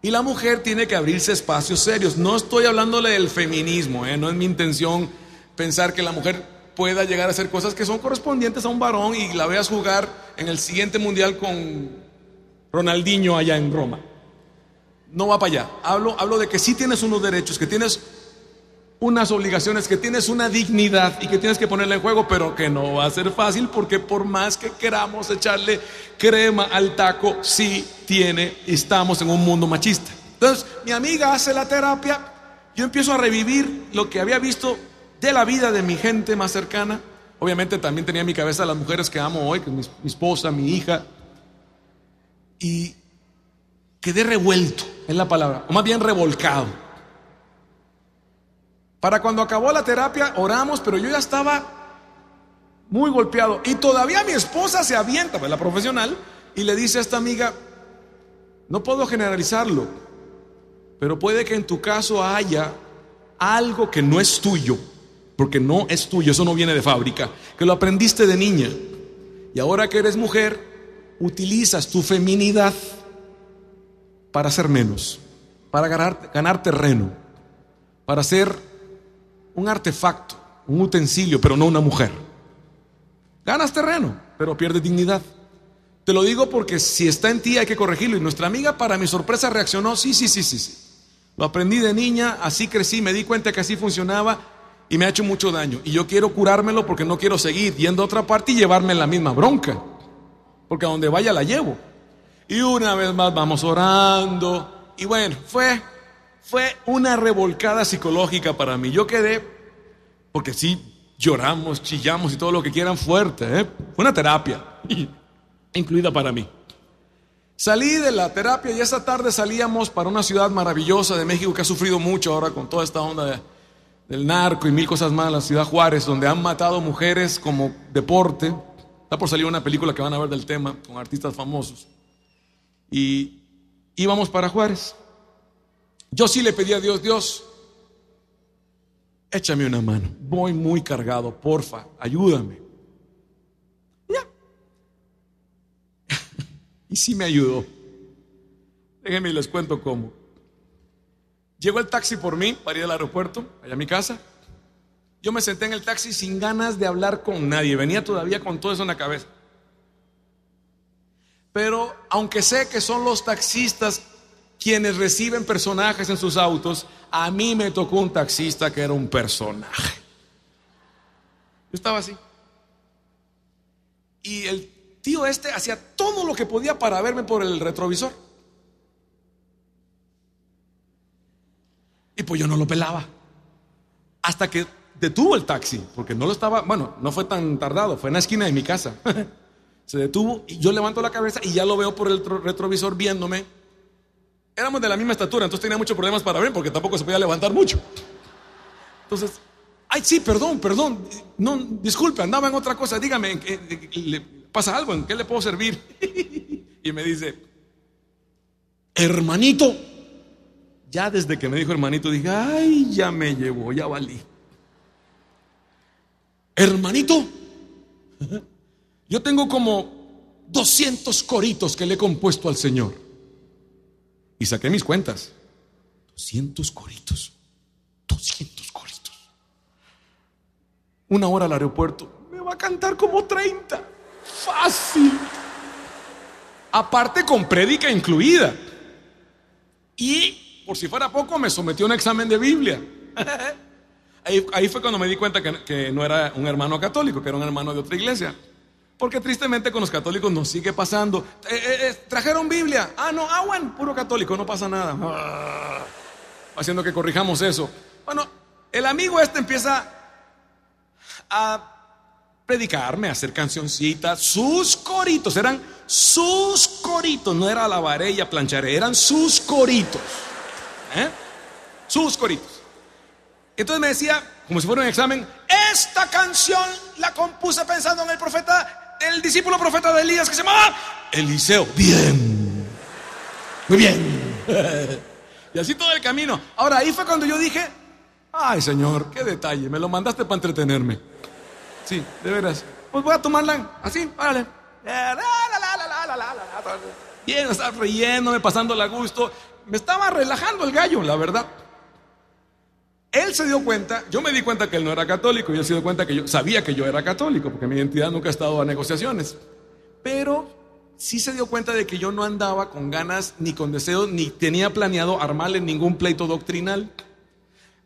Y la mujer tiene que abrirse espacios serios. No estoy hablándole del feminismo, ¿eh? no es mi intención pensar que la mujer pueda llegar a hacer cosas que son correspondientes a un varón y la veas jugar en el siguiente mundial con Ronaldinho allá en Roma. No va para allá. Hablo, hablo de que sí tienes unos derechos, que tienes unas obligaciones, que tienes una dignidad y que tienes que ponerla en juego, pero que no va a ser fácil porque por más que queramos echarle crema al taco, sí tiene, estamos en un mundo machista. Entonces, mi amiga hace la terapia, yo empiezo a revivir lo que había visto de la vida de mi gente más cercana. Obviamente también tenía en mi cabeza las mujeres que amo hoy, que mi esposa, mi hija. Y quedé revuelto, es la palabra, o más bien revolcado. Para cuando acabó la terapia, oramos, pero yo ya estaba muy golpeado. Y todavía mi esposa se avienta, pues la profesional, y le dice a esta amiga, no puedo generalizarlo, pero puede que en tu caso haya algo que no es tuyo, porque no es tuyo, eso no viene de fábrica, que lo aprendiste de niña. Y ahora que eres mujer, utilizas tu feminidad para ser menos, para ganar, ganar terreno, para ser un artefacto, un utensilio, pero no una mujer. Ganas terreno, pero pierdes dignidad. Te lo digo porque si está en ti hay que corregirlo. Y nuestra amiga, para mi sorpresa, reaccionó, sí, sí, sí, sí, sí. Lo aprendí de niña, así crecí, me di cuenta que así funcionaba y me ha hecho mucho daño. Y yo quiero curármelo porque no quiero seguir yendo a otra parte y llevarme la misma bronca. Porque a donde vaya la llevo. Y una vez más vamos orando. Y bueno, fue fue una revolcada psicológica para mí. Yo quedé, porque sí, lloramos, chillamos y todo lo que quieran fuerte. ¿eh? Fue una terapia, incluida para mí. Salí de la terapia y esa tarde salíamos para una ciudad maravillosa de México que ha sufrido mucho ahora con toda esta onda del narco y mil cosas más, la ciudad Juárez, donde han matado mujeres como deporte. Está por salir una película que van a ver del tema con artistas famosos. Y íbamos para Juárez. Yo sí le pedí a Dios, Dios, échame una mano. Voy muy cargado, porfa, ayúdame. Ya. y sí me ayudó. Déjenme y les cuento cómo. Llegó el taxi por mí para ir al aeropuerto, allá a mi casa. Yo me senté en el taxi sin ganas de hablar con nadie. Venía todavía con todo eso en la cabeza. Pero aunque sé que son los taxistas quienes reciben personajes en sus autos, a mí me tocó un taxista que era un personaje. Yo estaba así. Y el tío este hacía todo lo que podía para verme por el retrovisor. Y pues yo no lo pelaba. Hasta que detuvo el taxi, porque no lo estaba, bueno, no fue tan tardado, fue en la esquina de mi casa. Se detuvo y yo levanto la cabeza y ya lo veo por el retrovisor viéndome éramos de la misma estatura, entonces tenía muchos problemas para ver porque tampoco se podía levantar mucho. Entonces, ay, sí, perdón, perdón, no, disculpe, andaba en otra cosa, dígame, ¿le pasa algo? ¿En qué le puedo servir? y me dice, hermanito, ya desde que me dijo hermanito dije, ay, ya me llevó, ya valí. Hermanito, yo tengo como 200 coritos que le he compuesto al Señor. Y saqué mis cuentas. 200 coritos. 200 coritos. Una hora al aeropuerto. Me va a cantar como 30. Fácil. Aparte con prédica incluida. Y, por si fuera poco, me sometió a un examen de Biblia. Ahí, ahí fue cuando me di cuenta que, que no era un hermano católico, que era un hermano de otra iglesia. Porque tristemente con los católicos nos sigue pasando. Eh, eh, eh, trajeron Biblia. Ah, no, ah, bueno, puro católico, no pasa nada. Ah, haciendo que corrijamos eso. Bueno, el amigo este empieza a predicarme, a hacer cancioncitas, sus coritos, eran sus coritos, no era lavaré y plancharé, eran sus coritos. ¿Eh? Sus coritos. Entonces me decía, como si fuera un examen, esta canción la compuse pensando en el profeta, el discípulo profeta de Elías que se llamaba Eliseo. Bien. Muy bien. y así todo el camino. Ahora ahí fue cuando yo dije, ay Señor, qué detalle, me lo mandaste para entretenerme. Sí, de veras. Pues voy a tomarla así, párale. Bien, estaba riéndome, pasándole a gusto. Me estaba relajando el gallo, la verdad. Él se dio cuenta, yo me di cuenta que él no era católico y él se dio cuenta que yo sabía que yo era católico, porque mi identidad nunca ha estado a negociaciones. Pero sí se dio cuenta de que yo no andaba con ganas ni con deseos, ni tenía planeado armarle ningún pleito doctrinal.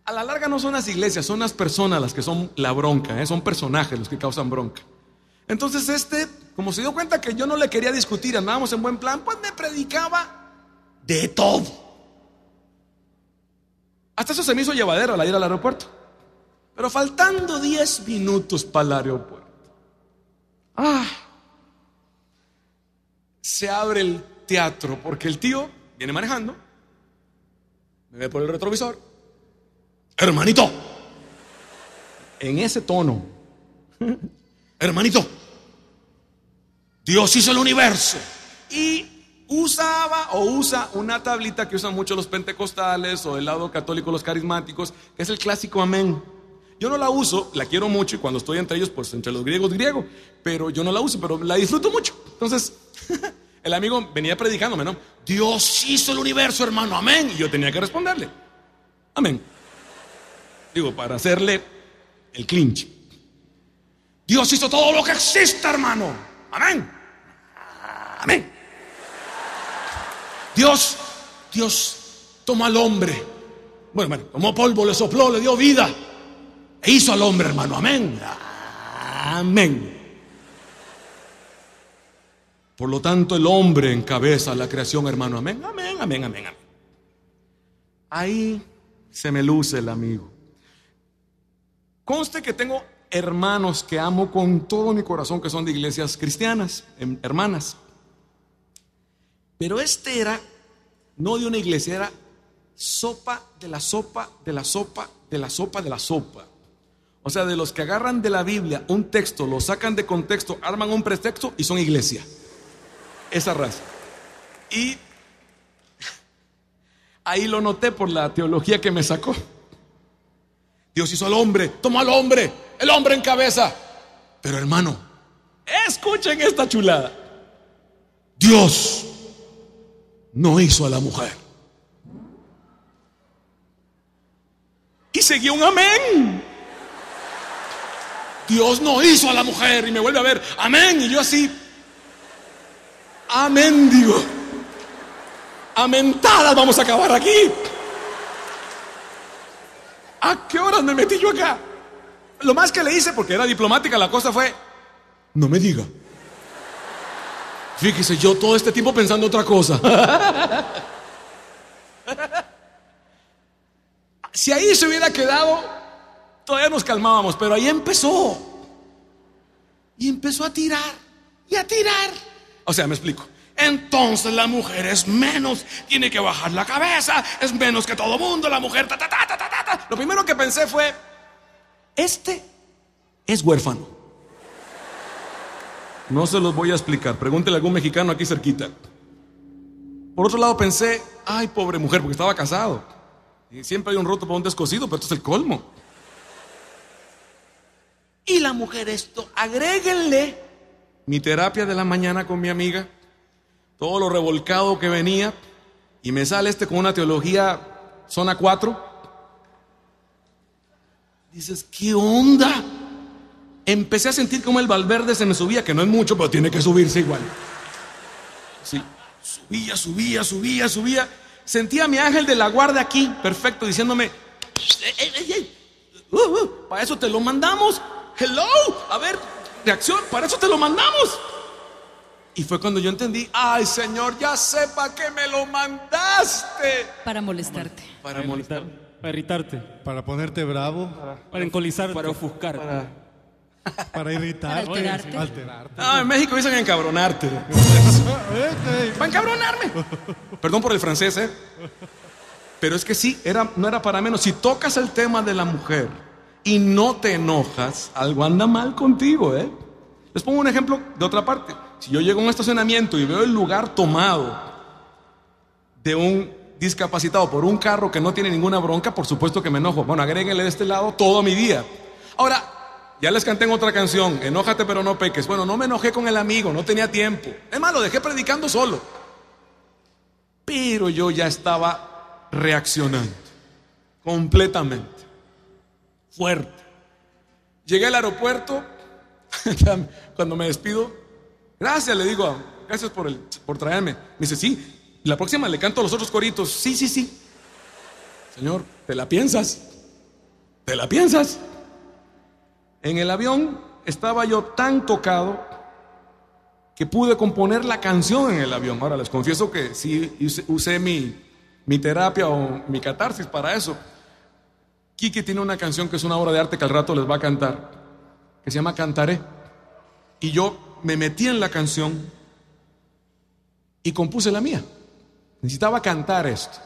A la larga no son las iglesias, son las personas las que son la bronca, ¿eh? son personajes los que causan bronca. Entonces este, como se dio cuenta que yo no le quería discutir, andábamos en buen plan, pues me predicaba de todo. Hasta eso se me hizo llevadero al ir al aeropuerto. Pero faltando 10 minutos para el aeropuerto. Ah, se abre el teatro porque el tío viene manejando, me ve por el retrovisor. Hermanito, en ese tono, hermanito, Dios hizo el universo y usaba o usa una tablita que usan mucho los pentecostales o el lado católico los carismáticos, que es el clásico amén. Yo no la uso, la quiero mucho y cuando estoy entre ellos, pues entre los griegos griego, pero yo no la uso, pero la disfruto mucho. Entonces, el amigo venía predicándome, ¿no? Dios hizo el universo, hermano, amén. Y yo tenía que responderle, amén. Digo, para hacerle el clinch. Dios hizo todo lo que existe, hermano, amén. Amén. Dios, Dios tomó al hombre. Bueno, bueno, tomó polvo, le sopló, le dio vida. E hizo al hombre, hermano. Amén. Amén. Por lo tanto, el hombre encabeza la creación, hermano. Amén, amén, amén, amén, amén. Ahí se me luce el amigo. Conste que tengo hermanos que amo con todo mi corazón que son de iglesias cristianas, em, hermanas. Pero este era no de una iglesia, era sopa de la sopa, de la sopa, de la sopa, de la sopa. O sea, de los que agarran de la Biblia un texto, lo sacan de contexto, arman un pretexto y son iglesia. Esa raza. Y ahí lo noté por la teología que me sacó. Dios hizo al hombre, tomó al hombre, el hombre en cabeza. Pero hermano, escuchen esta chulada. Dios no hizo a la mujer. Y seguía un amén. Dios no hizo a la mujer y me vuelve a ver, amén. Y yo así, amén, digo. Amentadas vamos a acabar aquí. ¿A qué horas me metí yo acá? Lo más que le hice, porque era diplomática la cosa, fue, no me diga. Fíjese, yo todo este tiempo pensando otra cosa. si ahí se hubiera quedado, todavía nos calmábamos, pero ahí empezó. Y empezó a tirar y a tirar. O sea, me explico. Entonces la mujer es menos, tiene que bajar la cabeza, es menos que todo mundo, la mujer. Lo primero que pensé fue, este es huérfano. No se los voy a explicar. Pregúntele a algún mexicano aquí cerquita. Por otro lado pensé, ay, pobre mujer, porque estaba casado. Y siempre hay un roto para un descosido, pero esto es el colmo. Y la mujer esto, agréguenle mi terapia de la mañana con mi amiga, todo lo revolcado que venía, y me sale este con una teología zona 4. Dices, ¿qué onda? Empecé a sentir como el Valverde se me subía, que no es mucho, pero tiene que subirse igual. Sí, subía, subía, subía, subía. Sentía a mi ángel de la guardia aquí, perfecto, diciéndome, "Ey, ey, ey, uh, uh, para eso te lo mandamos. Hello, a ver, reacción, para eso te lo mandamos. Y fue cuando yo entendí, ay Señor, ya sepa que me lo mandaste. Para molestarte. Para molestar. Para irritarte. Para ponerte bravo. Para encolizarte. Para ofuscar. Para irritar. Para alterarte. Alterarte. Ah, en México dicen encabronarte. Para encabronarme. Perdón por el francés, ¿eh? Pero es que sí, era, no era para menos. Si tocas el tema de la mujer y no te enojas, algo anda mal contigo, ¿eh? Les pongo un ejemplo de otra parte. Si yo llego a un estacionamiento y veo el lugar tomado de un discapacitado por un carro que no tiene ninguna bronca, por supuesto que me enojo. Bueno, agréguenle de este lado todo mi día. Ahora, ya les canté en otra canción, enójate pero no peques. Bueno, no me enojé con el amigo, no tenía tiempo. Es más, lo dejé predicando solo. Pero yo ya estaba reaccionando, completamente, fuerte. Llegué al aeropuerto, cuando me despido, gracias, le digo, gracias por, el, por traerme. Me dice, sí, la próxima le canto los otros coritos. Sí, sí, sí. Señor, ¿te la piensas? ¿Te la piensas? En el avión estaba yo tan tocado que pude componer la canción en el avión. Ahora les confieso que sí usé, mi, mi terapia o mi catarsis para eso. Kiki tiene una canción que es una obra de arte que al rato les va a cantar, que se llama Cantaré. Y yo me metí en la canción y compuse la mía. Necesitaba cantar esto.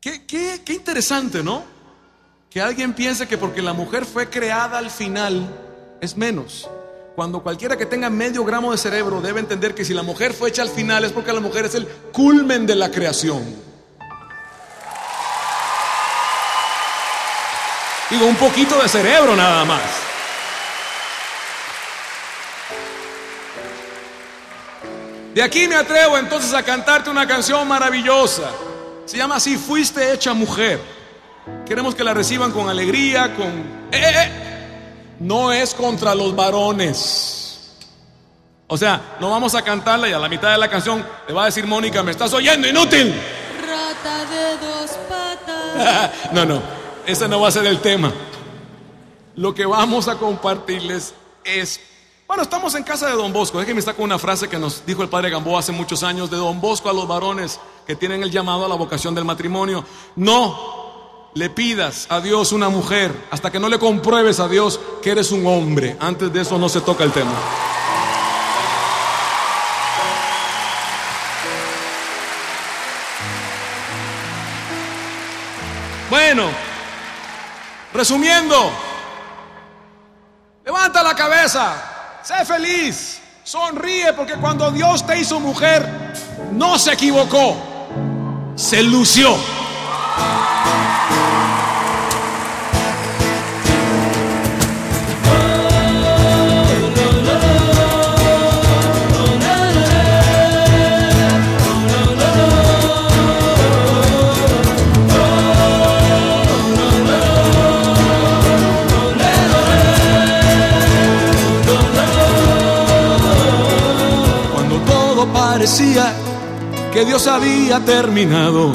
Qué, qué, qué interesante, ¿no? Que alguien piense que porque la mujer fue creada al final es menos. Cuando cualquiera que tenga medio gramo de cerebro debe entender que si la mujer fue hecha al final es porque la mujer es el culmen de la creación. Digo, un poquito de cerebro nada más. De aquí me atrevo entonces a cantarte una canción maravillosa. Se llama así, Fuiste hecha mujer. Queremos que la reciban con alegría, con... ¡Eh, eh, eh! No es contra los varones. O sea, no vamos a cantarla y a la mitad de la canción le va a decir Mónica, me estás oyendo, inútil. Rata de dos patas. no, no, ese no va a ser el tema. Lo que vamos a compartirles es, bueno, estamos en casa de Don Bosco. Déjenme estar con una frase que nos dijo el padre Gamboa hace muchos años de Don Bosco a los varones que tienen el llamado a la vocación del matrimonio. No le pidas a Dios una mujer hasta que no le compruebes a Dios que eres un hombre. Antes de eso no se toca el tema. Bueno, resumiendo, levanta la cabeza, sé feliz, sonríe porque cuando Dios te hizo mujer, no se equivocó, se lució. Parecía que Dios había terminado,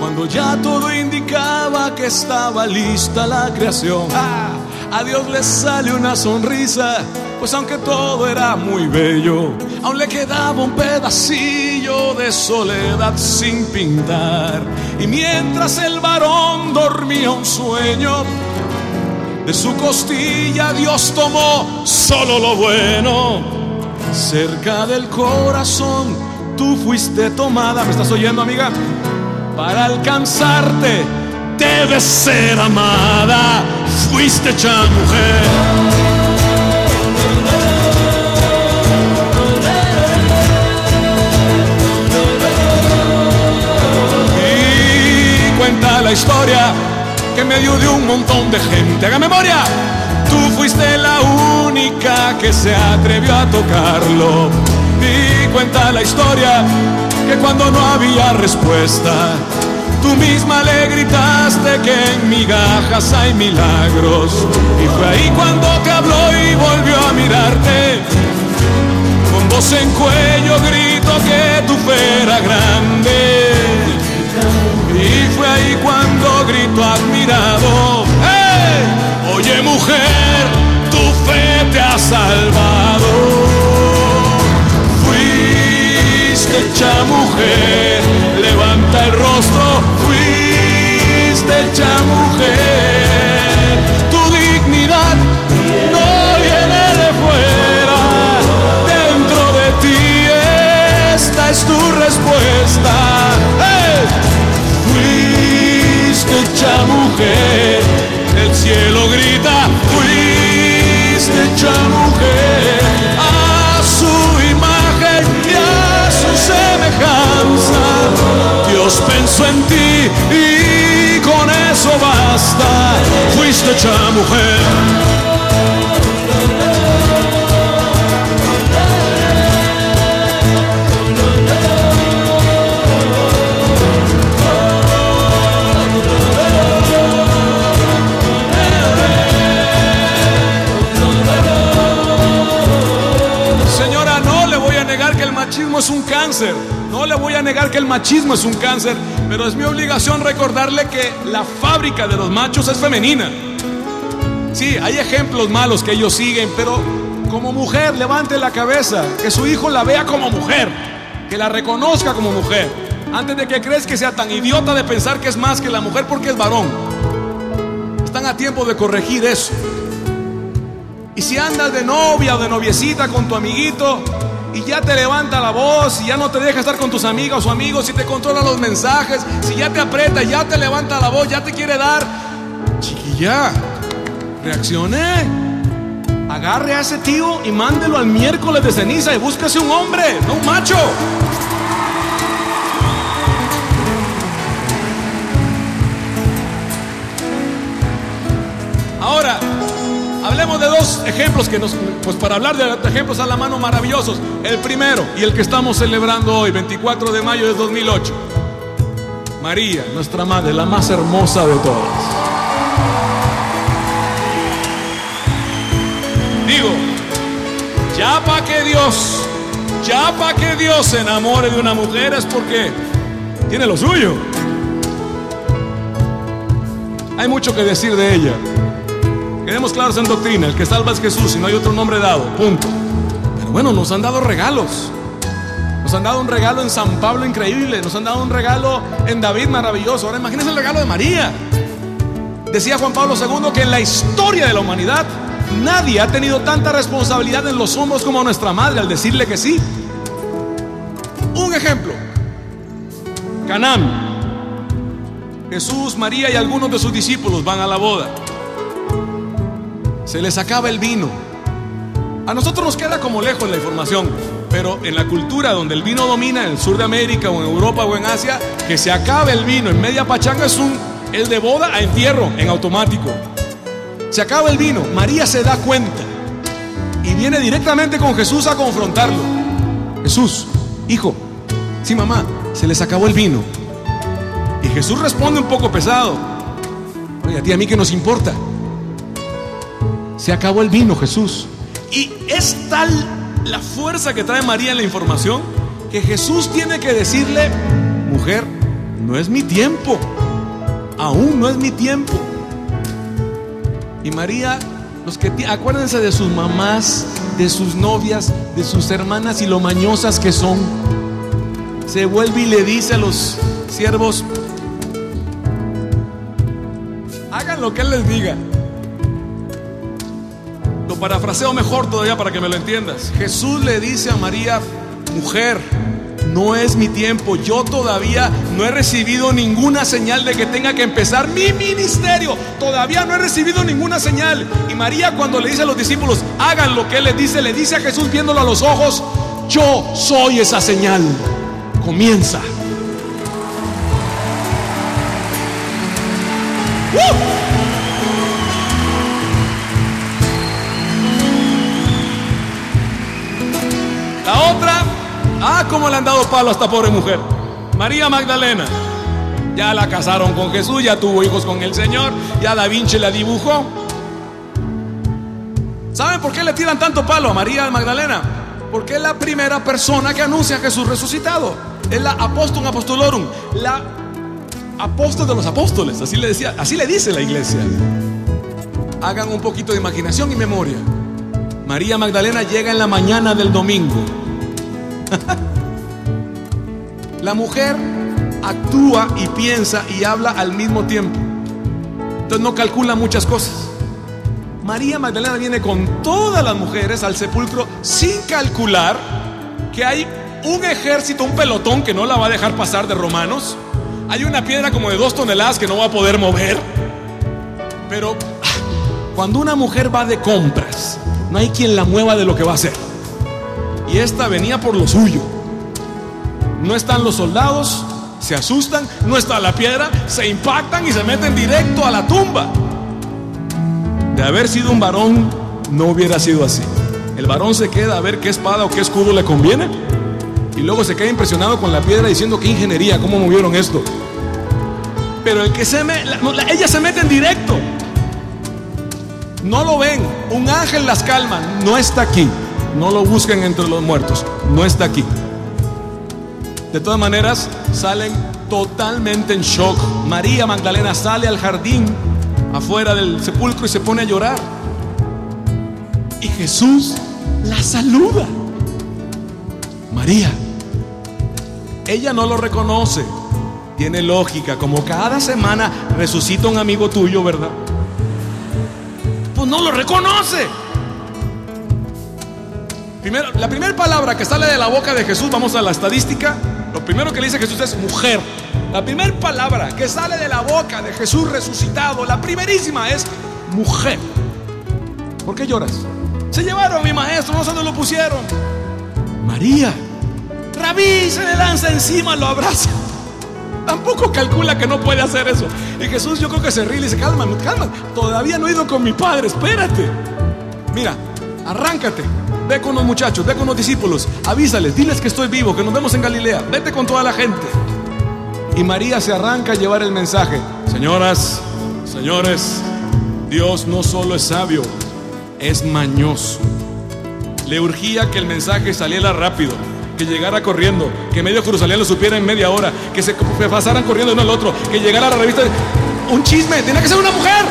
cuando ya todo indicaba que estaba lista la creación, ¡ah! a Dios le sale una sonrisa, pues aunque todo era muy bello, aún le quedaba un pedacillo de soledad sin pintar. Y mientras el varón dormía un sueño, de su costilla Dios tomó solo lo bueno. Cerca del corazón tú fuiste tomada. ¿Me estás oyendo, amiga? Para alcanzarte debes ser amada. Fuiste hecha mujer. Y cuenta la historia que en medio de un montón de gente, haga memoria, tú fuiste la única que se atrevió a tocarlo. Y cuenta la historia que cuando no había respuesta, Tú misma le gritaste que en migajas hay milagros. Y fue ahí cuando te habló y volvió a mirarte. Con voz en cuello grito que tu fe era grande. Y fue ahí cuando grito admirado. ¡Hey! Oye mujer, te ha salvado. Fuiste hecha mujer, levanta el rostro. Fuiste hecha mujer. Tu dignidad no viene de fuera. Dentro de ti esta es tu respuesta. Fuiste hecha mujer, el cielo grita, fuiste hecha mujer, a su imagen y a su semejanza. Dios pensó en ti y con eso basta, fuiste hecha mujer. Es un cáncer. No le voy a negar que el machismo es un cáncer. Pero es mi obligación recordarle que la fábrica de los machos es femenina. Sí, hay ejemplos malos que ellos siguen, pero como mujer, levante la cabeza. Que su hijo la vea como mujer. Que la reconozca como mujer. Antes de que crees que sea tan idiota de pensar que es más que la mujer porque es varón. Están a tiempo de corregir eso. Y si andas de novia o de noviecita con tu amiguito y ya te levanta la voz y ya no te deja estar con tus amigas o amigos, si te controla los mensajes, si ya te aprieta, ya te levanta la voz, ya te quiere dar, chiquilla, reaccione. Agarre a ese tío y mándelo al miércoles de ceniza y búsquese un hombre, no un macho. Ejemplos que nos, pues para hablar de ejemplos a la mano maravillosos. El primero y el que estamos celebrando hoy, 24 de mayo de 2008. María, nuestra madre, la más hermosa de todas. Digo, ya para que Dios, ya para que Dios se enamore de una mujer es porque tiene lo suyo. Hay mucho que decir de ella. Quedemos claros en doctrina, el que salva es Jesús y no hay otro nombre dado, punto. Pero bueno, nos han dado regalos. Nos han dado un regalo en San Pablo increíble, nos han dado un regalo en David maravilloso. Ahora imagínense el regalo de María. Decía Juan Pablo II que en la historia de la humanidad nadie ha tenido tanta responsabilidad en los hombros como nuestra madre al decirle que sí. Un ejemplo. Canaán. Jesús, María y algunos de sus discípulos van a la boda se les acaba el vino. A nosotros nos queda como lejos la información, pero en la cultura donde el vino domina, en el sur de América o en Europa o en Asia, que se acabe el vino en media pachanga es un el de boda a entierro en automático. Se acaba el vino, María se da cuenta y viene directamente con Jesús a confrontarlo. Jesús, hijo, sí mamá, se les acabó el vino. Y Jesús responde un poco pesado. Oye, a ti a mí que nos importa. Se acabó el vino, Jesús. Y es tal la fuerza que trae María en la información que Jesús tiene que decirle, mujer, no es mi tiempo. Aún no es mi tiempo. Y María, los que acuérdense de sus mamás, de sus novias, de sus hermanas y lo mañosas que son. Se vuelve y le dice a los siervos, hagan lo que él les diga. Lo parafraseo mejor todavía para que me lo entiendas. Jesús le dice a María, mujer, no es mi tiempo. Yo todavía no he recibido ninguna señal de que tenga que empezar mi ministerio. Todavía no he recibido ninguna señal. Y María cuando le dice a los discípulos, hagan lo que Él les dice, le dice a Jesús viéndolo a los ojos, yo soy esa señal. Comienza. Han dado palo a esta pobre mujer. María Magdalena. Ya la casaron con Jesús, ya tuvo hijos con el Señor, ya Da Vinci la dibujó. ¿Saben por qué le tiran tanto palo a María Magdalena? Porque es la primera persona que anuncia a Jesús resucitado. Es la apóstol apostolorum, la apóstol de los apóstoles, así le decía, así le dice la iglesia. Hagan un poquito de imaginación y memoria. María Magdalena llega en la mañana del domingo. la mujer actúa y piensa y habla al mismo tiempo. Entonces no calcula muchas cosas. María Magdalena viene con todas las mujeres al sepulcro sin calcular que hay un ejército, un pelotón que no la va a dejar pasar de romanos. Hay una piedra como de dos toneladas que no va a poder mover. Pero ah, cuando una mujer va de compras, no hay quien la mueva de lo que va a hacer. Y esta venía por lo suyo. No están los soldados, se asustan, no está la piedra, se impactan y se meten directo a la tumba. De haber sido un varón, no hubiera sido así. El varón se queda a ver qué espada o qué escudo le conviene. Y luego se queda impresionado con la piedra diciendo qué ingeniería, cómo movieron esto. Pero el que se me, la- no, la- ella se mete en directo. No lo ven. Un ángel las calma. No está aquí. No lo busquen entre los muertos. No está aquí. De todas maneras, salen totalmente en shock. María Magdalena sale al jardín afuera del sepulcro y se pone a llorar. Y Jesús la saluda. María. Ella no lo reconoce. Tiene lógica, como cada semana resucita un amigo tuyo, ¿verdad? Pues no lo reconoce. Primero, la primera palabra que sale de la boca de Jesús, vamos a la estadística, lo primero que le dice Jesús es mujer. La primera palabra que sale de la boca de Jesús resucitado, la primerísima es mujer. ¿Por qué lloras? Se llevaron a mi maestro, no sé dónde lo pusieron. María, Rabí se le lanza encima, lo abraza. Tampoco calcula que no puede hacer eso. Y Jesús yo creo que se ríe y dice, calma, calma, todavía no he ido con mi padre, espérate. Mira, arráncate, ve con los muchachos, ve con los discípulos, avísales, diles que estoy vivo, que nos vemos en Galilea, vete con toda la gente. Y María se arranca a llevar el mensaje. Señoras, señores, Dios no solo es sabio, es mañoso. Le urgía que el mensaje saliera rápido, que llegara corriendo, que medio Jerusalén lo supiera en media hora, que se pasaran corriendo uno al otro, que llegara a la revista. Un chisme, tenía que ser una mujer.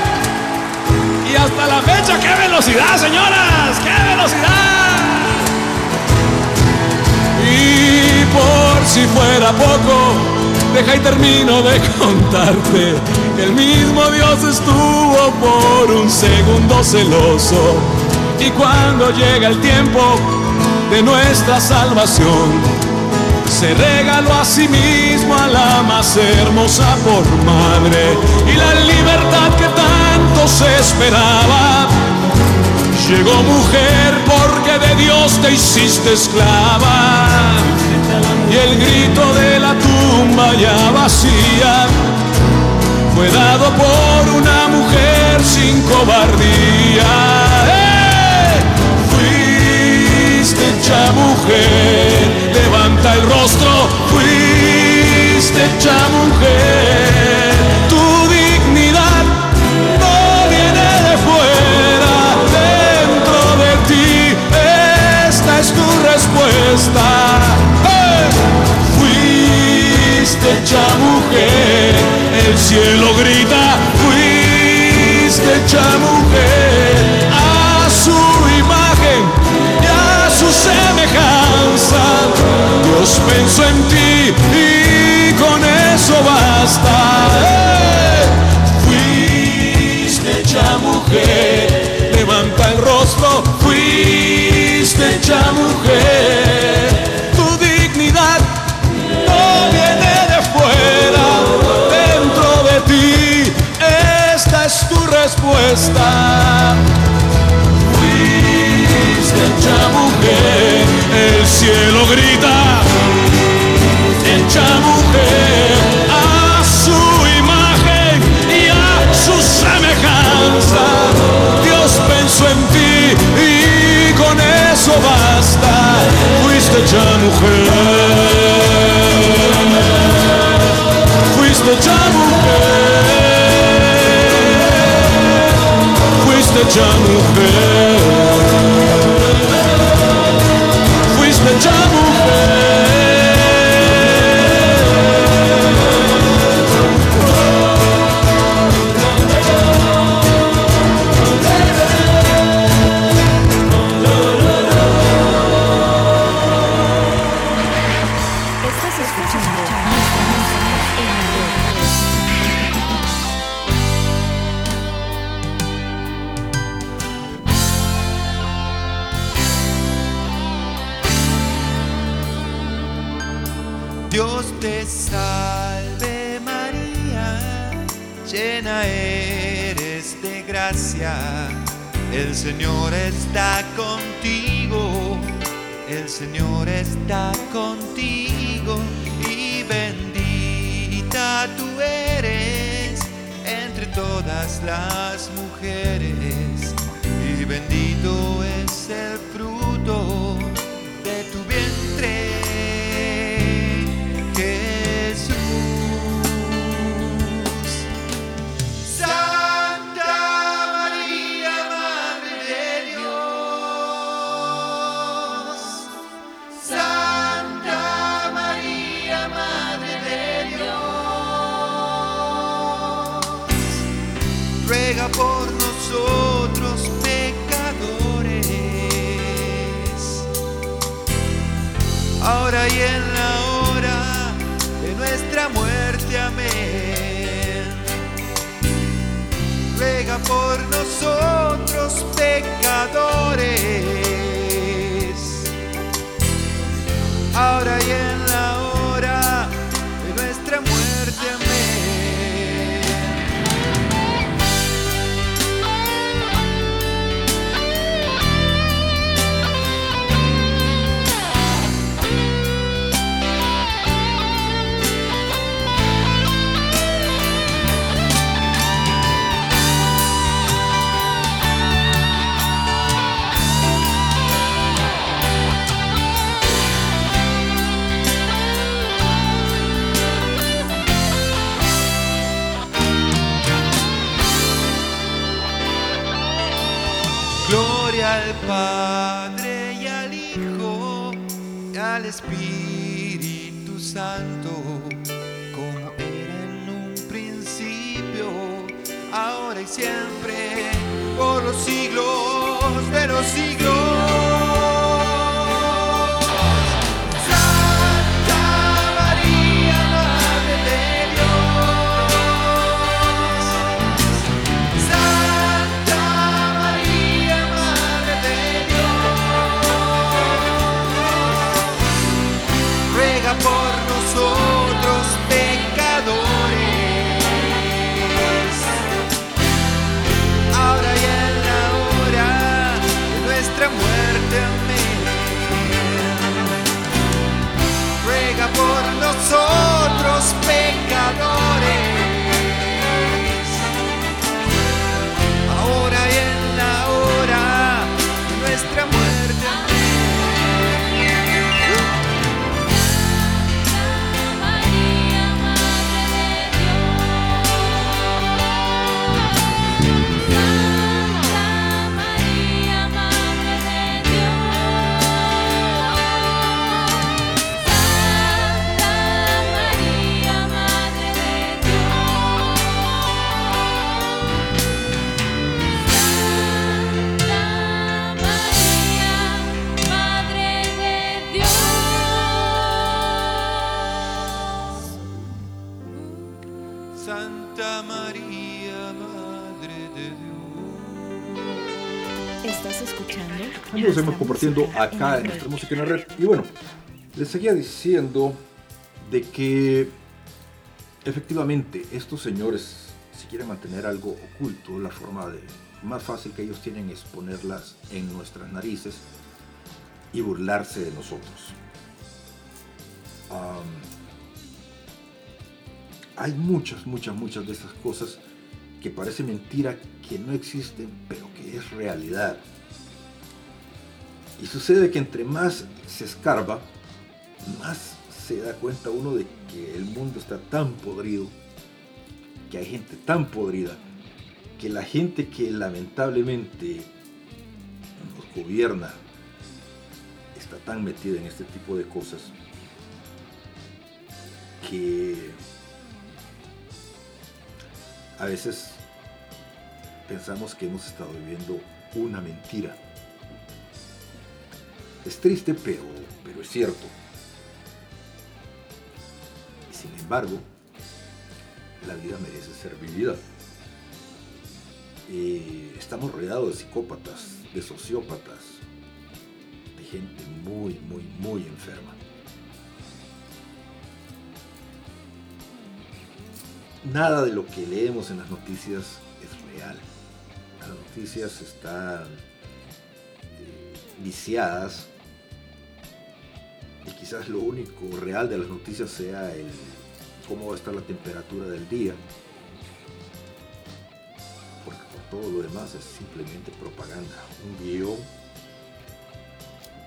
Y hasta la fecha, ¡qué velocidad, señoras! ¡Qué velocidad! Por si fuera poco, deja y termino de contarte que el mismo Dios estuvo por un segundo celoso. Y cuando llega el tiempo de nuestra salvación, se regaló a sí mismo a la más hermosa por madre y la libertad que tanto se esperaba. Llegó mujer porque de Dios te hiciste esclava y el grito de la tumba ya vacía fue dado por una mujer sin cobardía. ¡Eh! Fuiste hecha mujer, levanta el rostro, fuiste hecha mujer. Tu dignidad no viene de fuera, dentro de ti, esta es tu respuesta. Hecha mujer, el cielo grita, fuiste hecha mujer a su imagen y a su semejanza. Dios pensó en ti y respuesta. Fuiste mujer, el cielo grita, hecha mujer, a su imagen y a su semejanza. Dios pensó en ti y con eso basta. Fuiste hecha mujer, fuiste hecha The Jungle Bear. lo seguimos compartiendo acá en nuestra música en la red. Y bueno, les seguía diciendo de que efectivamente estos señores, si quieren mantener algo oculto, la forma de más fácil que ellos tienen es ponerlas en nuestras narices y burlarse de nosotros. Hay muchas, muchas, muchas de esas cosas que parece mentira, que no existen, pero que es realidad. Y sucede que entre más se escarba, más se da cuenta uno de que el mundo está tan podrido, que hay gente tan podrida, que la gente que lamentablemente nos gobierna está tan metida en este tipo de cosas que a veces pensamos que hemos estado viviendo una mentira. Es triste, pero, pero es cierto. Y sin embargo, la vida merece ser vivida. Eh, estamos rodeados de psicópatas, de sociópatas, de gente muy, muy, muy enferma. Nada de lo que leemos en las noticias es real. Las noticias están viciadas y quizás lo único real de las noticias sea el cómo va a estar la temperatura del día. Porque por todo lo demás es simplemente propaganda, un guion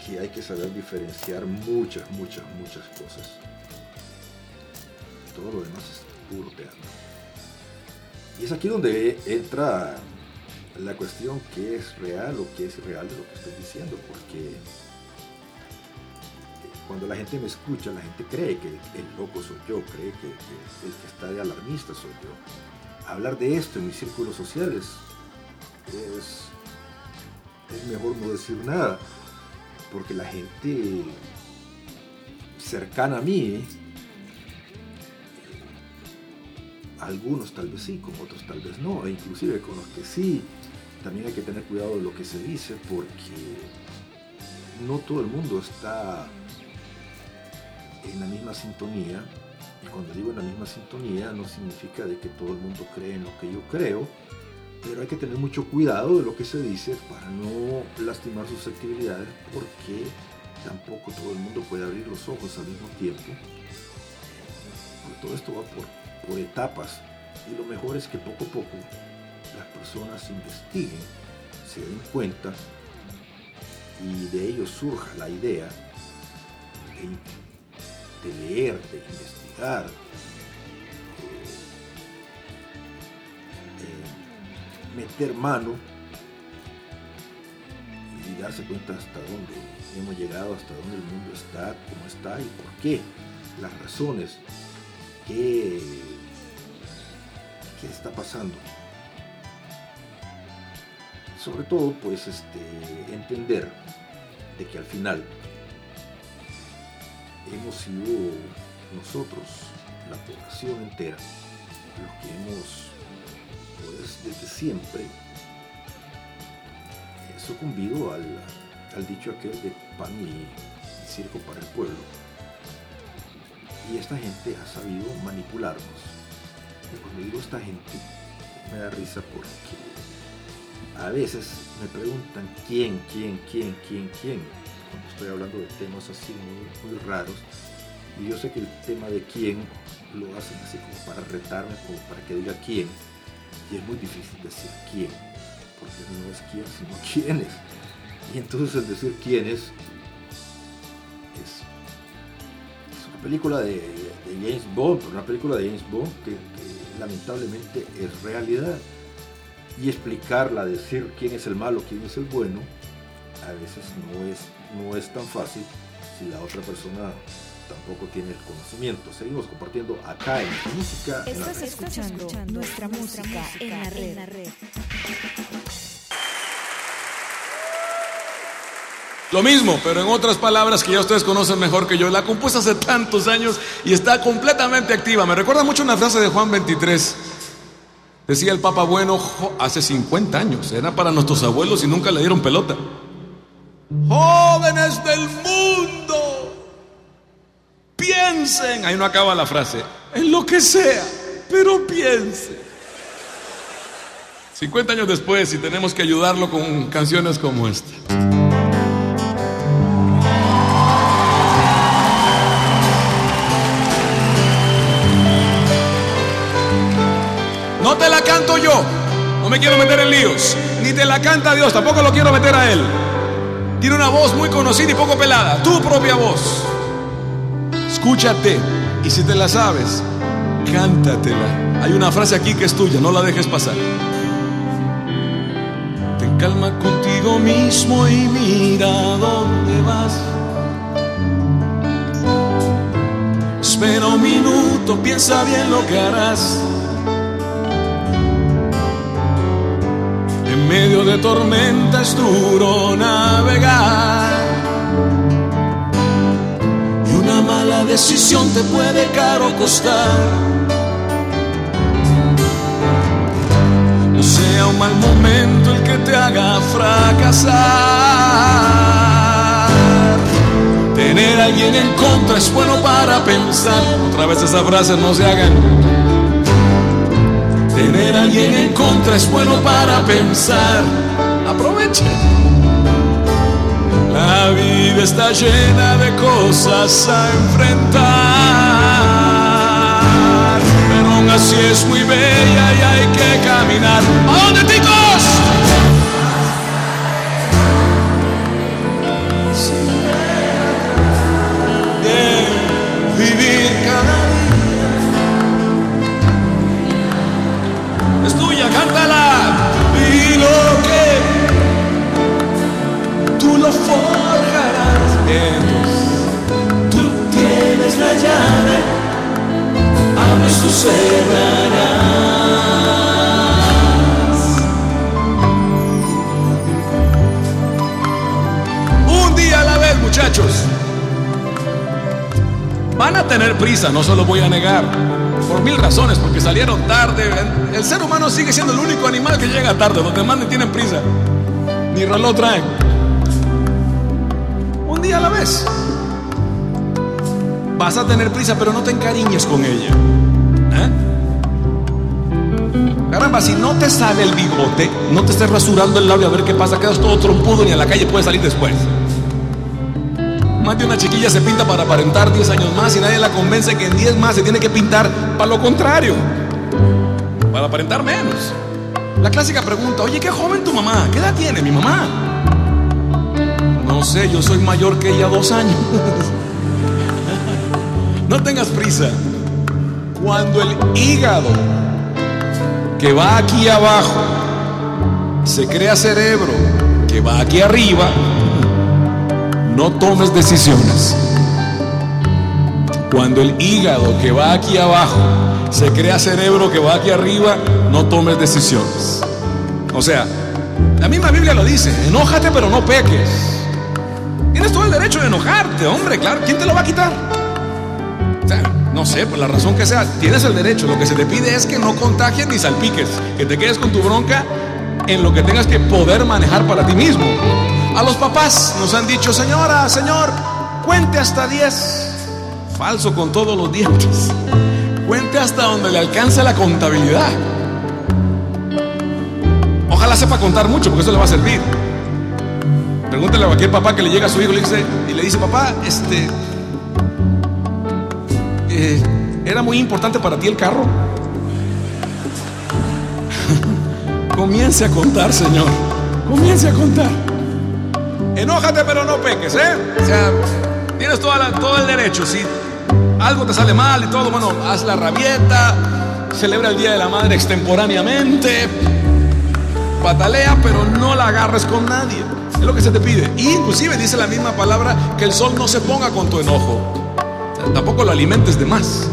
que hay que saber diferenciar muchas, muchas, muchas cosas. Todo lo demás es puro teatro. Y es aquí donde entra la cuestión qué es real o qué es irreal de lo que estoy diciendo, porque cuando la gente me escucha, la gente cree que el loco soy yo, cree que, que el que está de alarmista soy yo. Hablar de esto en mis círculos sociales es, es mejor no decir nada, porque la gente cercana a mí, algunos tal vez sí, con otros tal vez no, e inclusive con los que sí, también hay que tener cuidado de lo que se dice porque no todo el mundo está en la misma sintonía. Y cuando digo en la misma sintonía no significa de que todo el mundo cree en lo que yo creo, pero hay que tener mucho cuidado de lo que se dice para no lastimar susceptibilidades porque tampoco todo el mundo puede abrir los ojos al mismo tiempo. Porque todo esto va por, por etapas y lo mejor es que poco a poco las personas investiguen, se den cuenta y de ello surja la idea de, de leer, de investigar, eh, meter mano y darse cuenta hasta dónde hemos llegado, hasta dónde el mundo está, cómo está y por qué, las razones, qué, qué está pasando sobre todo pues este, entender de que al final hemos sido nosotros, la población entera, los que hemos pues desde siempre sucumbido al, al dicho aquel de pan y circo para el pueblo. Y esta gente ha sabido manipularnos. Y cuando digo esta gente, me da risa porque a veces me preguntan quién, quién, quién, quién, quién, cuando estoy hablando de temas así muy, raros. Y yo sé que el tema de quién lo hacen así como para retarme, como para que diga quién. Y es muy difícil decir quién, porque no es quién, sino quiénes. Y entonces el decir quiénes es, una película de, James Bond, una película de James Bond que lamentablemente es realidad y explicarla, decir quién es el malo, quién es el bueno, a veces no es, no es tan fácil si la otra persona tampoco tiene el conocimiento. Seguimos compartiendo acá en Música. Estás, en la red. escuchando, escuchando nuestra, nuestra música, música en, la red. en la red. Lo mismo, pero en otras palabras que ya ustedes conocen mejor que yo. La compuse hace tantos años y está completamente activa. Me recuerda mucho una frase de Juan 23. Decía el Papa Bueno hace 50 años, era para nuestros abuelos y nunca le dieron pelota. Jóvenes del mundo, piensen, ahí no acaba la frase, en lo que sea, pero piensen. 50 años después y tenemos que ayudarlo con canciones como esta. Me quiero meter en líos. Ni te la canta Dios. Tampoco lo quiero meter a Él. Tiene una voz muy conocida y poco pelada. Tu propia voz. Escúchate. Y si te la sabes, cántatela. Hay una frase aquí que es tuya. No la dejes pasar. calma contigo mismo y mira dónde vas. Espera un minuto, piensa bien lo que harás. En medio de tormenta es duro navegar. Y una mala decisión te puede caro costar. No sea un mal momento el que te haga fracasar. Tener a alguien en contra es bueno para pensar. Otra vez esas frases no se hagan. Tener a alguien en contra es bueno para pensar. Aproveche. La vida está llena de cosas a enfrentar. Pero aún así es muy bella y hay que caminar. ¿A dónde, ticos? Lo tú lo forjarás. Entonces, tú tienes la llave, abres tú cerrarás. Muchachos. Van a tener prisa, no se lo voy a negar. Por mil razones, porque salieron tarde. El ser humano sigue siendo el único animal que llega tarde. Los demás ni tienen prisa. Ni reloj traen. Un día a la vez. Vas a tener prisa, pero no te encariñes con ella. ¿Eh? Caramba, si no te sale el bigote, no te estés rasurando el labio a ver qué pasa, quedas todo trompudo ni a la calle puedes salir después. Más de una chiquilla se pinta para aparentar 10 años más y nadie la convence que en 10 más se tiene que pintar para lo contrario, para aparentar menos. La clásica pregunta, oye, qué joven tu mamá, ¿qué edad tiene mi mamá? No sé, yo soy mayor que ella dos años. No tengas prisa. Cuando el hígado que va aquí abajo se crea cerebro que va aquí arriba, no tomes decisiones. Cuando el hígado que va aquí abajo se crea cerebro que va aquí arriba, no tomes decisiones. O sea, la misma Biblia lo dice, enójate pero no peques. Tienes todo el derecho de enojarte, hombre, claro, ¿quién te lo va a quitar? O sea, no sé, por la razón que sea, tienes el derecho. Lo que se te pide es que no contagies ni salpiques, que te quedes con tu bronca en lo que tengas que poder manejar para ti mismo. A los papás nos han dicho, señora, señor, cuente hasta 10. Falso con todos los dientes. Cuente hasta donde le alcance la contabilidad. Ojalá sepa contar mucho, porque eso le va a servir. Pregúntale a cualquier papá que le llega a su hijo y le dice, y le dice papá, este, eh, ¿era muy importante para ti el carro? Comience a contar, Señor. Comience a contar. Enójate, pero no peques, ¿eh? O sea, tienes toda todo el derecho. Si algo te sale mal y todo, bueno, haz la rabieta, celebra el Día de la Madre extemporáneamente, patalea, pero no la agarres con nadie. Es lo que se te pide. Inclusive dice la misma palabra que el sol no se ponga con tu enojo. Tampoco lo alimentes de más.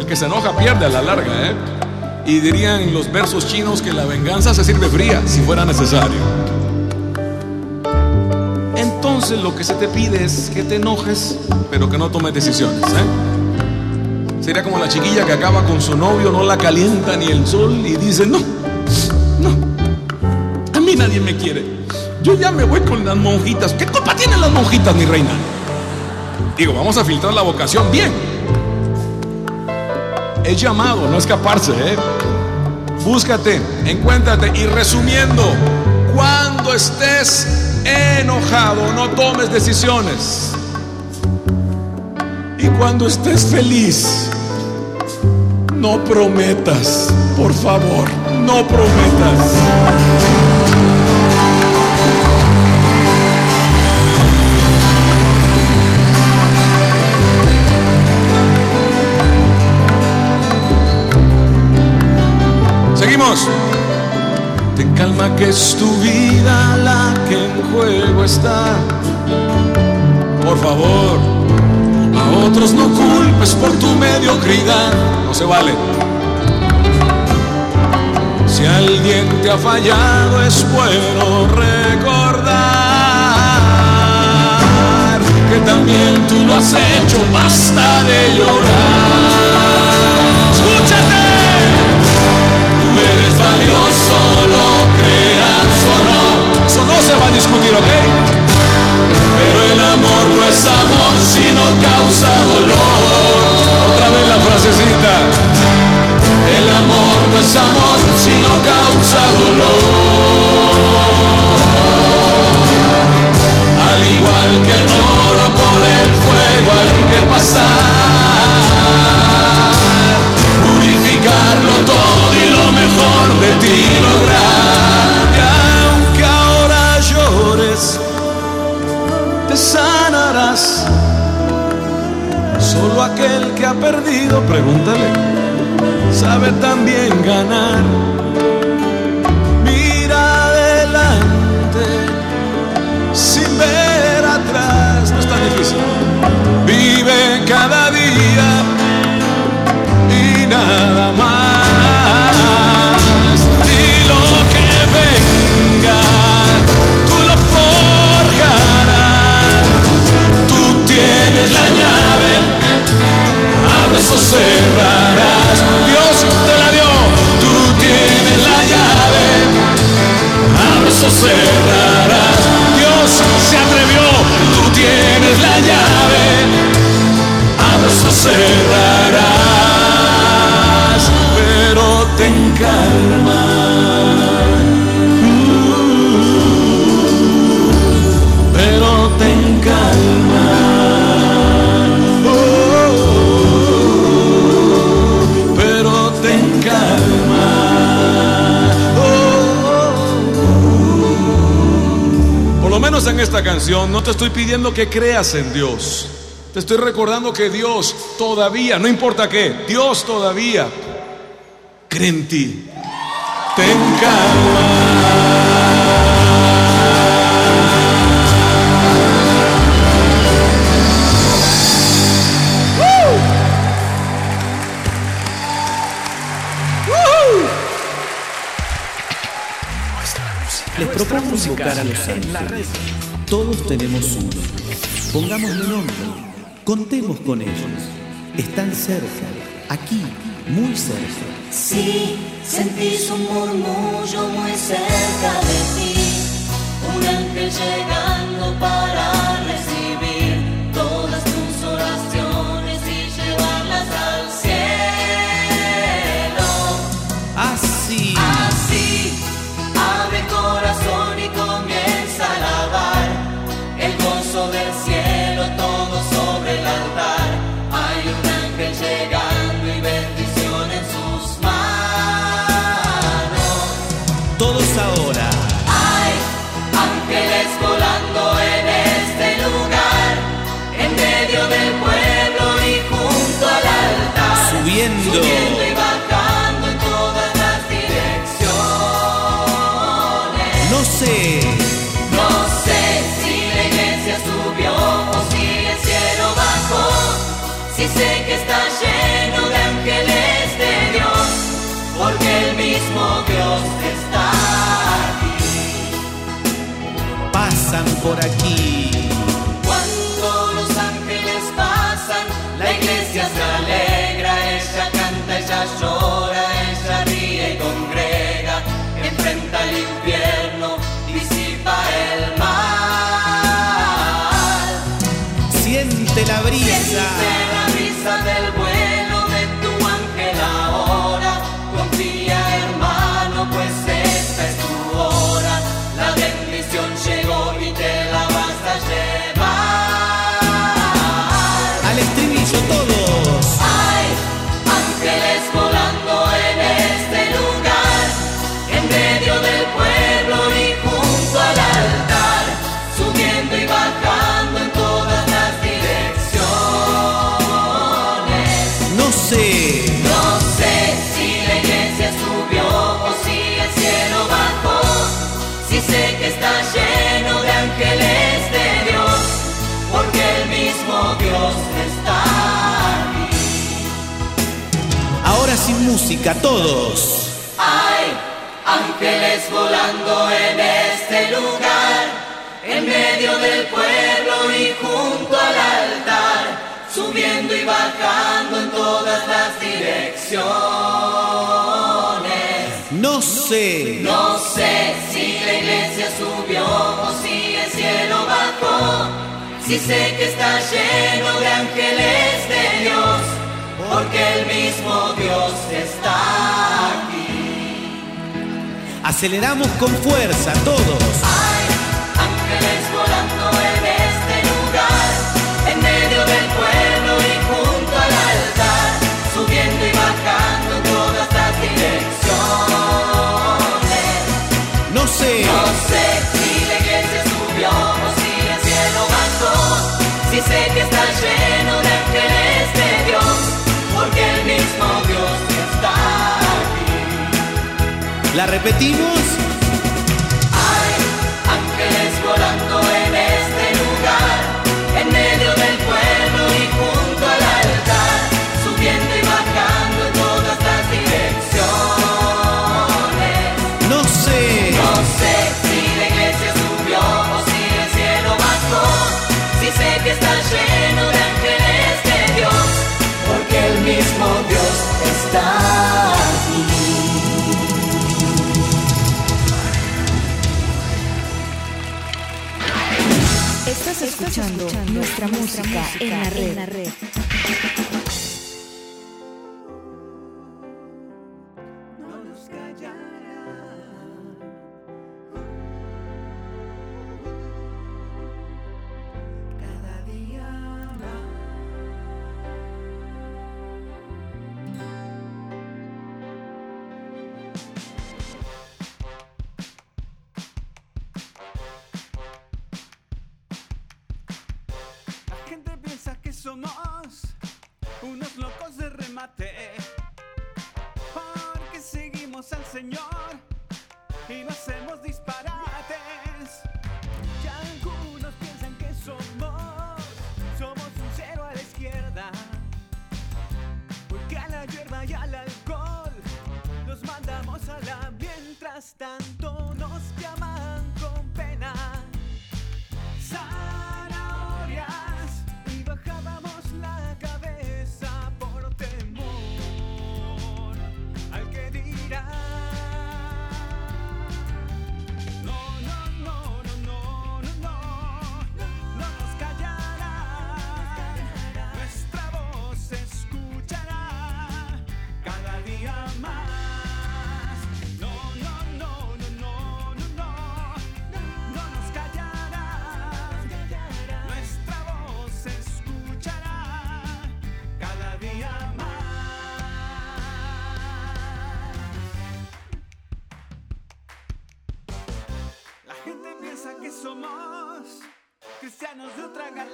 El que se enoja pierde a la larga, ¿eh? Y dirían los versos chinos que la venganza se sirve fría si fuera necesario. Lo que se te pide es que te enojes, pero que no tomes decisiones. ¿eh? Sería como la chiquilla que acaba con su novio, no la calienta ni el sol y dice, no, no, a mí nadie me quiere. Yo ya me voy con las monjitas. ¿Qué culpa tienen las monjitas, mi reina? Digo, vamos a filtrar la vocación bien. Es llamado, no escaparse, ¿eh? Búscate, encuéntrate y resumiendo, cuando estés enojado, no tomes decisiones. Y cuando estés feliz, no prometas, por favor, no prometas. Seguimos. Ten calma que es por favor, a otros no culpes por tu mediocridad, no se vale. Si alguien te ha fallado es bueno recordar que también tú lo has hecho, basta de llorar. en Dios. Te estoy recordando que Dios todavía, no importa qué, Dios todavía cree en ti. Ten Les propongo buscar a los ángeles. Todos tenemos uno pongamos Pongámosle nombre, contemos con ellos. Están cerca, aquí, muy cerca. Sí, sentís un murmullo muy cerca de ti, un ángel llegando para recibir. llegar. Cuando los ángeles pasan, la iglesia se alegra, ella canta, ella llora, ella ríe y congrega, enfrenta el infierno. música todos. Hay ángeles volando en este lugar, en medio del pueblo y junto al altar, subiendo y bajando en todas las direcciones. No sé, no sé si la iglesia subió o si el cielo bajó. Si sé que está lleno de ángeles de Dios porque el mismo Dios está aquí. Aceleramos con fuerza todos. Hay ángeles volando en este lugar, en medio del pueblo y junto al altar, subiendo y bajando en todas las direcciones. No sé. No sé si la iglesia subió o si el cielo bajó, si sé que está lleno de La repetimos. escuchando, escuchando nuestra, nuestra música, música en la red. En la red.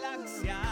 galaxia.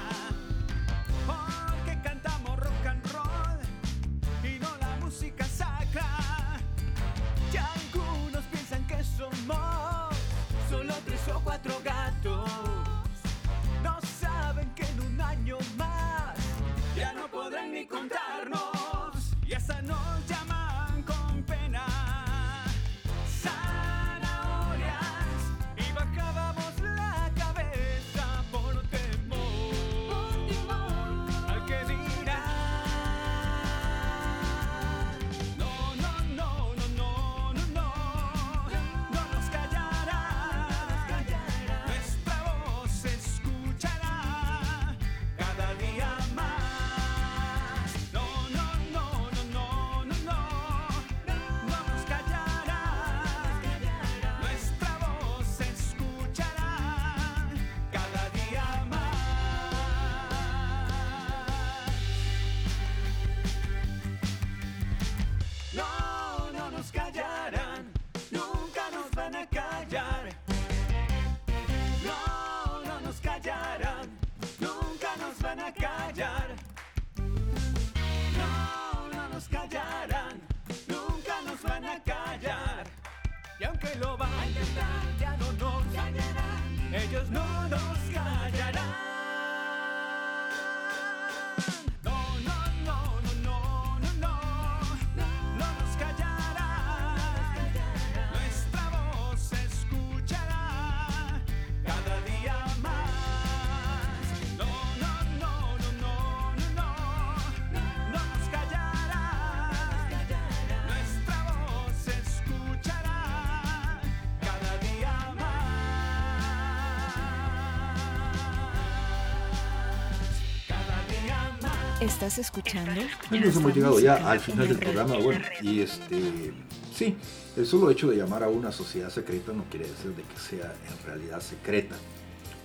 Estás escuchando. Amigos, hemos llegado ya al final del programa. Bueno, y este, sí, el solo hecho de llamar a una sociedad secreta no quiere decir de que sea en realidad secreta.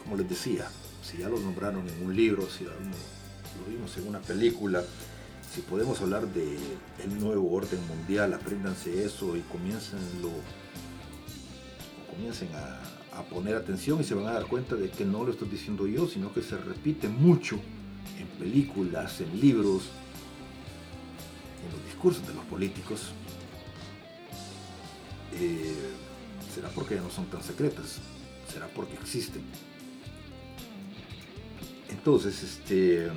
Como les decía, si ya lo nombraron en un libro, si lo, lo vimos en una película, si podemos hablar de el nuevo orden mundial, apréndanse eso y comiencenlo, o comiencen a, a poner atención y se van a dar cuenta de que no lo estoy diciendo yo, sino que se repite mucho en películas, en libros, en los discursos de los políticos, eh, será porque ya no son tan secretas, será porque existen. Entonces, este,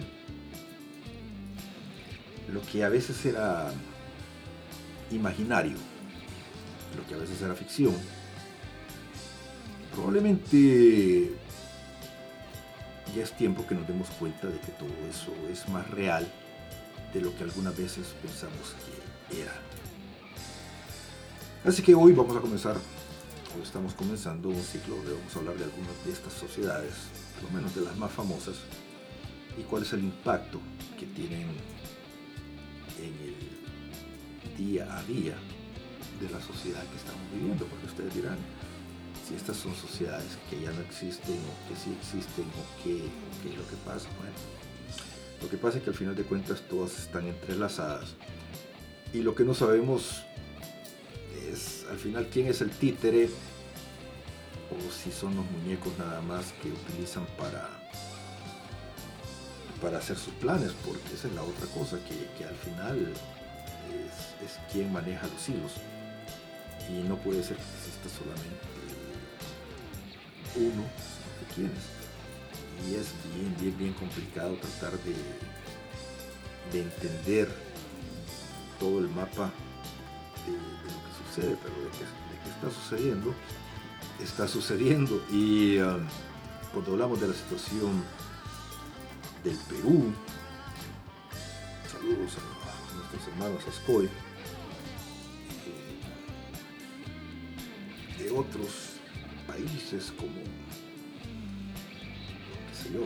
lo que a veces era imaginario, lo que a veces era ficción, probablemente ya es tiempo que nos demos cuenta de que todo eso es más real de lo que algunas veces pensamos que era. Así que hoy vamos a comenzar, o estamos comenzando un ciclo donde vamos a hablar de algunas de estas sociedades, por lo menos de las más famosas, y cuál es el impacto que tienen en el día a día de la sociedad que estamos viviendo, porque ustedes dirán, si estas son sociedades que ya no existen o que sí existen o qué, qué es lo que pasa. Bueno, lo que pasa es que al final de cuentas todas están entrelazadas y lo que no sabemos es al final quién es el títere o si son los muñecos nada más que utilizan para para hacer sus planes porque esa es la otra cosa que, que al final es, es quien maneja los hilos y no puede ser que exista solamente uno, que tienes. Y es bien, bien, bien complicado tratar de, de entender todo el mapa de, lo que sucede, pero de que, de que, está sucediendo, está sucediendo. Y um, cuando hablamos de la situación del Perú, saludos a nuestros hermanos Ascoy, de otros países como, qué sé yo,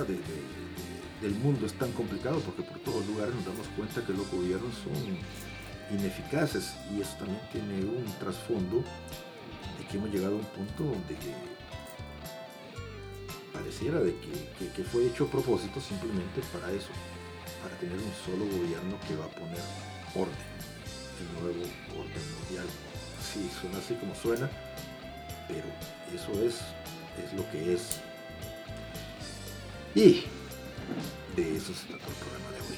de, de, de, del mundo es tan complicado porque por todos lugares nos damos cuenta que los gobiernos son ineficaces y eso también tiene un trasfondo de que hemos llegado a un punto donde pareciera de que, que, que fue hecho a propósito simplemente para eso, para tener un solo gobierno que va a poner orden, el nuevo orden mundial sí, suena así como suena, pero eso es, es lo que es. Y de eso se trata el programa de hoy.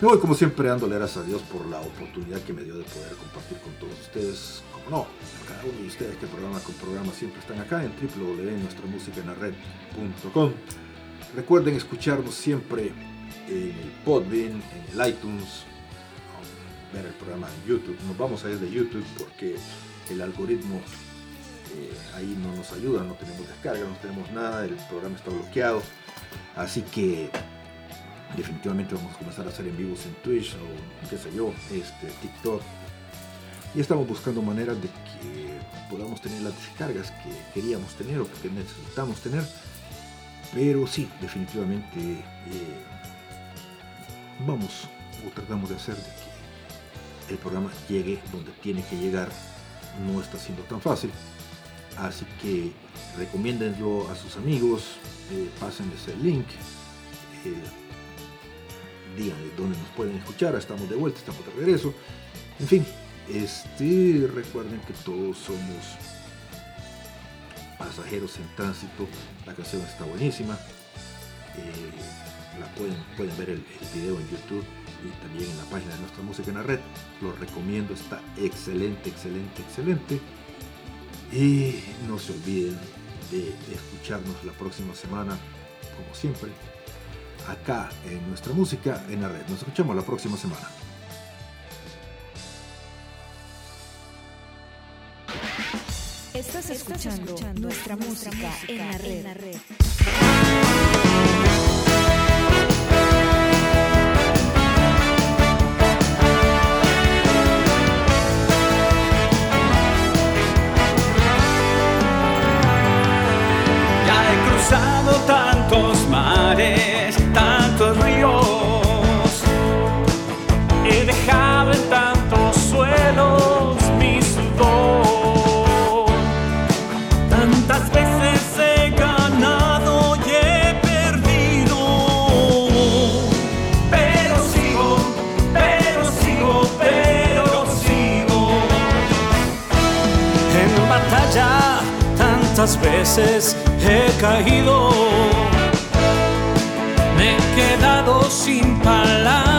Me voy como siempre dándole gracias a Dios por la oportunidad que me dio de poder compartir con todos ustedes, como no, cada uno de ustedes que programa con programa siempre están acá en www.nuestramusicaenlared.com. Recuerden escucharnos siempre en el Podbean, en el iTunes, ver el programa en YouTube. Nos vamos a ir de YouTube porque el algoritmo eh, ahí no nos ayuda, no tenemos descarga, no tenemos nada, el programa está bloqueado. Así que definitivamente vamos a comenzar a hacer en vivos en Twitch o qué sé yo, este, TikTok. Y estamos buscando maneras de que podamos tener las descargas que queríamos tener o que necesitamos tener. Pero sí, definitivamente eh, vamos o tratamos de hacer de el programa llegue donde tiene que llegar no está siendo tan fácil. Así que recomiéndenlo a sus amigos eh, pásenles el link eh, díganle dónde nos pueden escuchar estamos de vuelta, estamos de regreso. En fin, este, recuerden que todos somos pasajeros en tránsito la canción está buenísima eh, la pueden, pueden ver el, el video en YouTube y también en la página de nuestra música en la red. Lo recomiendo, está excelente, excelente, excelente. Y no se olviden de escucharnos la próxima semana, como siempre, acá en nuestra música en la red. Nos escuchamos la próxima semana. Estás escuchando, nuestra música, música en, la red. En la red. He caído? Me he quedado sin palabras